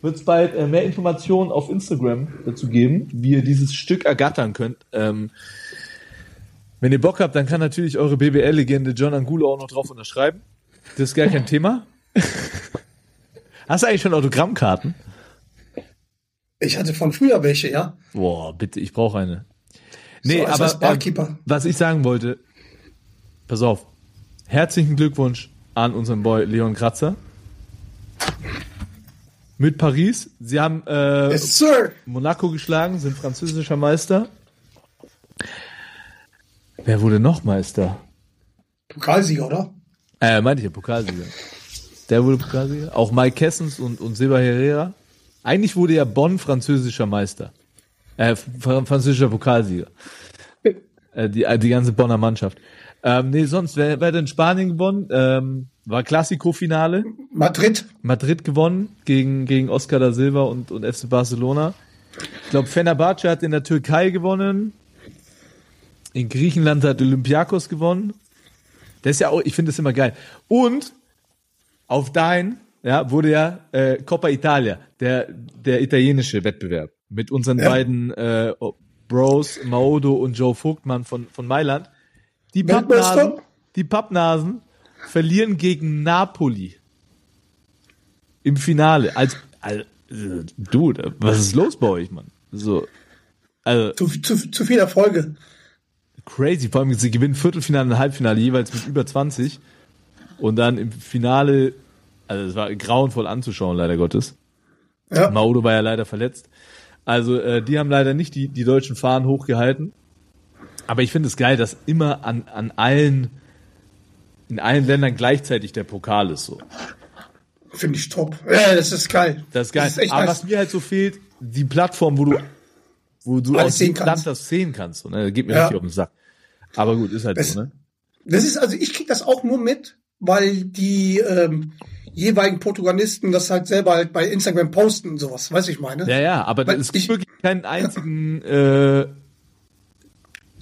Wird es bald äh, mehr Informationen auf Instagram dazu geben, wie ihr dieses Stück ergattern könnt. Ähm, wenn ihr Bock habt, dann kann natürlich eure BBL-Legende John Angulo auch noch drauf unterschreiben. Das ist gar kein Thema. Hast du eigentlich schon Autogrammkarten? Ich hatte von früher welche, ja. Boah, bitte, ich brauche eine. Nee, So, als- aber als Barkeeper. was ich sagen wollte, pass auf. Herzlichen Glückwunsch an unseren Boy Leon Kratzer. Mit Paris. Sie haben äh, Yes. Monaco geschlagen, sind französischer Meister. Wer wurde noch Meister? Pokalsieger, oder? Äh, meinte ich ja, Pokalsieger. Der wurde Pokalsieger. Auch Mike Kessens und, und Silva Herrera. Eigentlich wurde ja Bonn französischer Meister. Äh, fr französischer Pokalsieger. Äh, die, äh, die ganze Bonner Mannschaft. Ähm, nee, sonst, wer, wer hat in Spanien gewonnen? Ähm, war Classico-Finale. Madrid. Madrid gewonnen gegen, gegen Oscar da Silva und, und FC Barcelona. Ich glaube, Fenerbahce hat in der Türkei gewonnen. In Griechenland hat Olympiakos gewonnen. Das ist ja auch, ich finde das immer geil. Und auf dein, ja, wurde ja äh, Coppa Italia, der, der italienische Wettbewerb. Mit unseren Ja. beiden äh, Bros, Maodo und Joe Vogtmann von, von Mailand. Die? Pappnasen, die Pappnasen verlieren gegen Napoli im Finale. Als, als Dude, was ist los bei euch, Mann? So, also Zu, zu, zu viel Erfolge. crazy. Vor allem sie gewinnen Viertelfinale und Halbfinale jeweils mit über 20 und dann im Finale, also es war grauenvoll anzuschauen, leider Gottes. Ja. Maudo war ja leider verletzt. Also äh, die haben leider nicht die, die deutschen Fahnen hochgehalten. Aber ich finde es geil, dass immer an, an allen, in allen Ländern gleichzeitig der Pokal ist so. Finde ich top. Ja, das ist geil. Das ist geil. Das ist echt Aber nice. was mir halt so fehlt, die Plattform, wo du, wo du Alles aus sehen dem kannst. Land das sehen kannst. So, ne? Das geht mir Ja. richtig auf den Sack. Aber gut, ist halt Das- so, ne? Das ist, also ich krieg das auch nur mit, weil die ähm, jeweiligen Protagonisten das halt selber halt bei Instagram posten und sowas, weiß ich meine. Ja, ja, aber Weil es gibt ich- wirklich keinen einzigen, äh,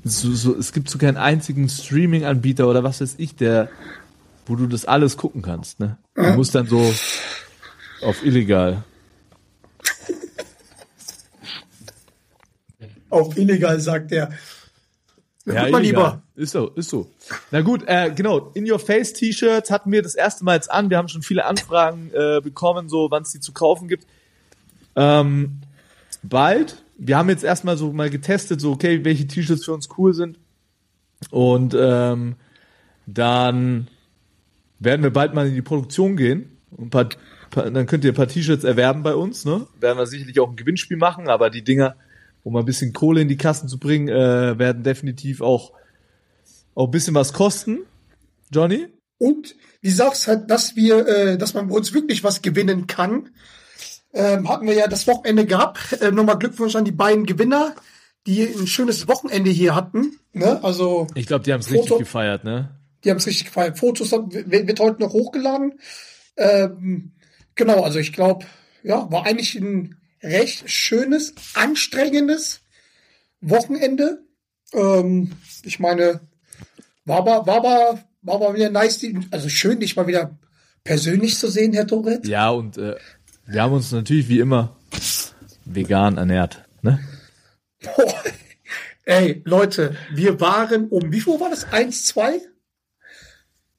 so, so, es gibt so keinen einzigen Streaming-Anbieter oder was weiß ich, der, wo du das alles gucken kannst, ne? Du musst dann so auf illegal. Auf illegal, sagt er. Ja, Guck mal lieber. Ist so, ist so. Na gut, äh, genau. In Your Face T-Shirts hatten wir das erste Mal jetzt an. Wir haben schon viele Anfragen äh, bekommen, so wann es die zu kaufen gibt. Ähm, bald. Wir haben jetzt erstmal so mal getestet, so okay, welche T-Shirts für uns cool sind. Und ähm, dann werden wir bald mal in die Produktion gehen. Und paar, paar, dann könnt ihr ein paar T-Shirts erwerben bei uns. Ne? Werden wir sicherlich auch ein Gewinnspiel machen, aber die Dinger, um ein bisschen Kohle in die Kassen zu bringen, äh, werden definitiv auch, auch ein bisschen was kosten. Johnny? Und die Sache ist halt, dass wir, äh, dass man bei uns wirklich was gewinnen kann. Ähm, hatten wir ja das Wochenende gehabt. Ähm, Nochmal Glückwunsch an die beiden Gewinner, die ein schönes Wochenende hier hatten. Ne? Also Ich glaube, die haben es richtig gefeiert, ne? Die haben es richtig gefallen. Fotos haben- wird, heute noch hochgeladen. Ähm, genau, also ich glaube, ja, war eigentlich ein recht schönes, anstrengendes Wochenende. Ähm, ich meine, war aber, war aber, war aber wieder nice, die, also schön, dich mal wieder persönlich zu sehen, Herr Toret. Ja, und äh, wir haben uns natürlich wie immer vegan ernährt, ne? Boah, Ey, Leute, wir waren um, wie viel war das? Eins, zwei?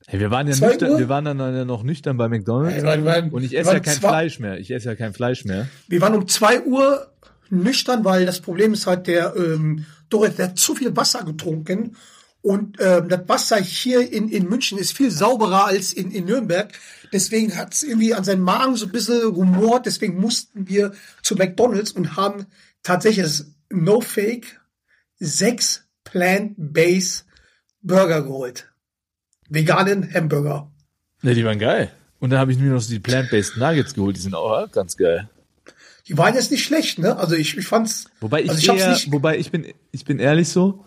Hey, wir waren ja Zwei nüchtern, Uhr? wir waren dann ja noch nüchtern bei McDonalds. Ey, wir waren- und ich esse ja kein zwei- Fleisch mehr. Ich esse ja kein Fleisch mehr. Wir waren um zwei Uhr nüchtern, weil das Problem ist halt, der ähm, Dorit, der hat zu viel Wasser getrunken. Und ähm, das Wasser hier in, in München ist viel sauberer als in, in Nürnberg. Deswegen hat es irgendwie an seinen Magen so ein bisschen rumort. Deswegen mussten wir zu McDonalds und haben tatsächlich, no fake, sechs Plant-Based Burger geholt. Veganen Hamburger. Ne, die waren geil. Und dann habe ich mir noch so die Plant-Based Nuggets geholt. Die sind auch ganz geil. Die waren jetzt nicht schlecht, ne? Also ich, ich fand's. Wobei ich, also ich eher, wobei ich bin, ich bin ehrlich so,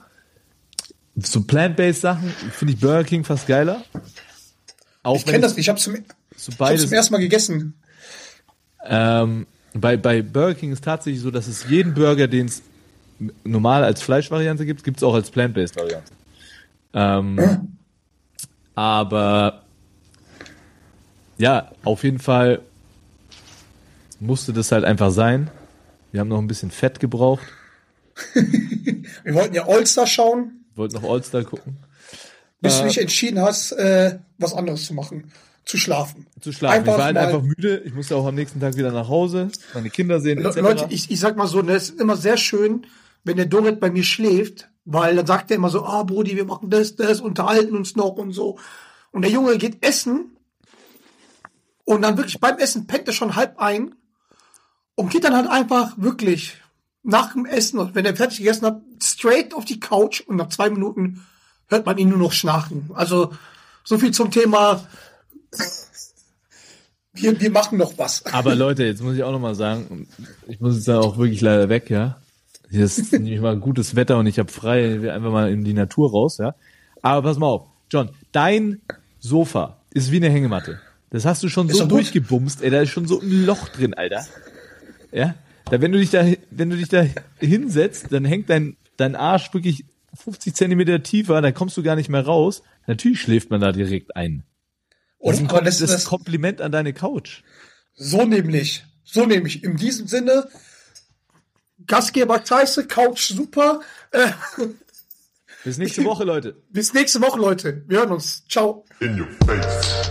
so Plant-Based Sachen finde ich Burger King fast geiler. Auch ich kenne das nicht. Ich hab's zum, so ich beides, zum ersten Mal gegessen. ähm, bei, bei Burger King ist tatsächlich so, dass es jeden Burger, den es normal als Fleischvariante gibt, gibt es auch als Plant-Based Variante. Ähm, aber ja, auf jeden Fall musste das halt einfach sein. Wir haben noch ein bisschen Fett gebraucht. Wir wollten ja All-Star schauen, Wollten noch All-Star gucken. bis Äh. du dich entschieden hast, äh, was anderes zu machen. Zu schlafen. Zu schlafen. ich war halt einfach müde. Ich musste auch am nächsten Tag wieder nach Hause, meine Kinder sehen, etc. Leute, ich, ich sag mal so, das ist immer sehr schön, wenn der Dorit bei mir schläft, weil dann sagt er immer so, ah, Brudi, wir machen das, das, unterhalten uns noch und so. Und der Junge geht essen und dann wirklich beim Essen pennt er schon halb ein und geht dann halt einfach wirklich nach dem Essen, und wenn er fertig gegessen hat, straight auf die Couch und nach zwei Minuten hört man ihn nur noch schnarchen. Also so viel zum Thema, wir, wir machen noch was. Aber Leute, jetzt muss ich auch noch mal sagen, ich muss jetzt dann auch wirklich leider weg, ja. Hier ist nämlich mal gutes Wetter und ich habe frei, will einfach mal in die Natur raus, ja. Aber pass mal auf, John, dein Sofa ist wie eine Hängematte. Das hast du schon Ist so durchgebumst, ey, da ist schon so ein Loch drin, Alter. Ja? Da, wenn du dich da, wenn du dich da hinsetzt, dann hängt dein, dein Arsch wirklich 50 Zentimeter tiefer, dann kommst du gar nicht mehr raus. Natürlich schläft man da direkt ein. Das ist ein, Und, das, das ist das, ein Kompliment an deine Couch. So nämlich. So nämlich. In diesem Sinne, Gastgeber Scheiße, Couch super. Äh, Bis nächste Woche, Leute. bis nächste Woche, Leute. Wir hören uns. Ciao. In your face.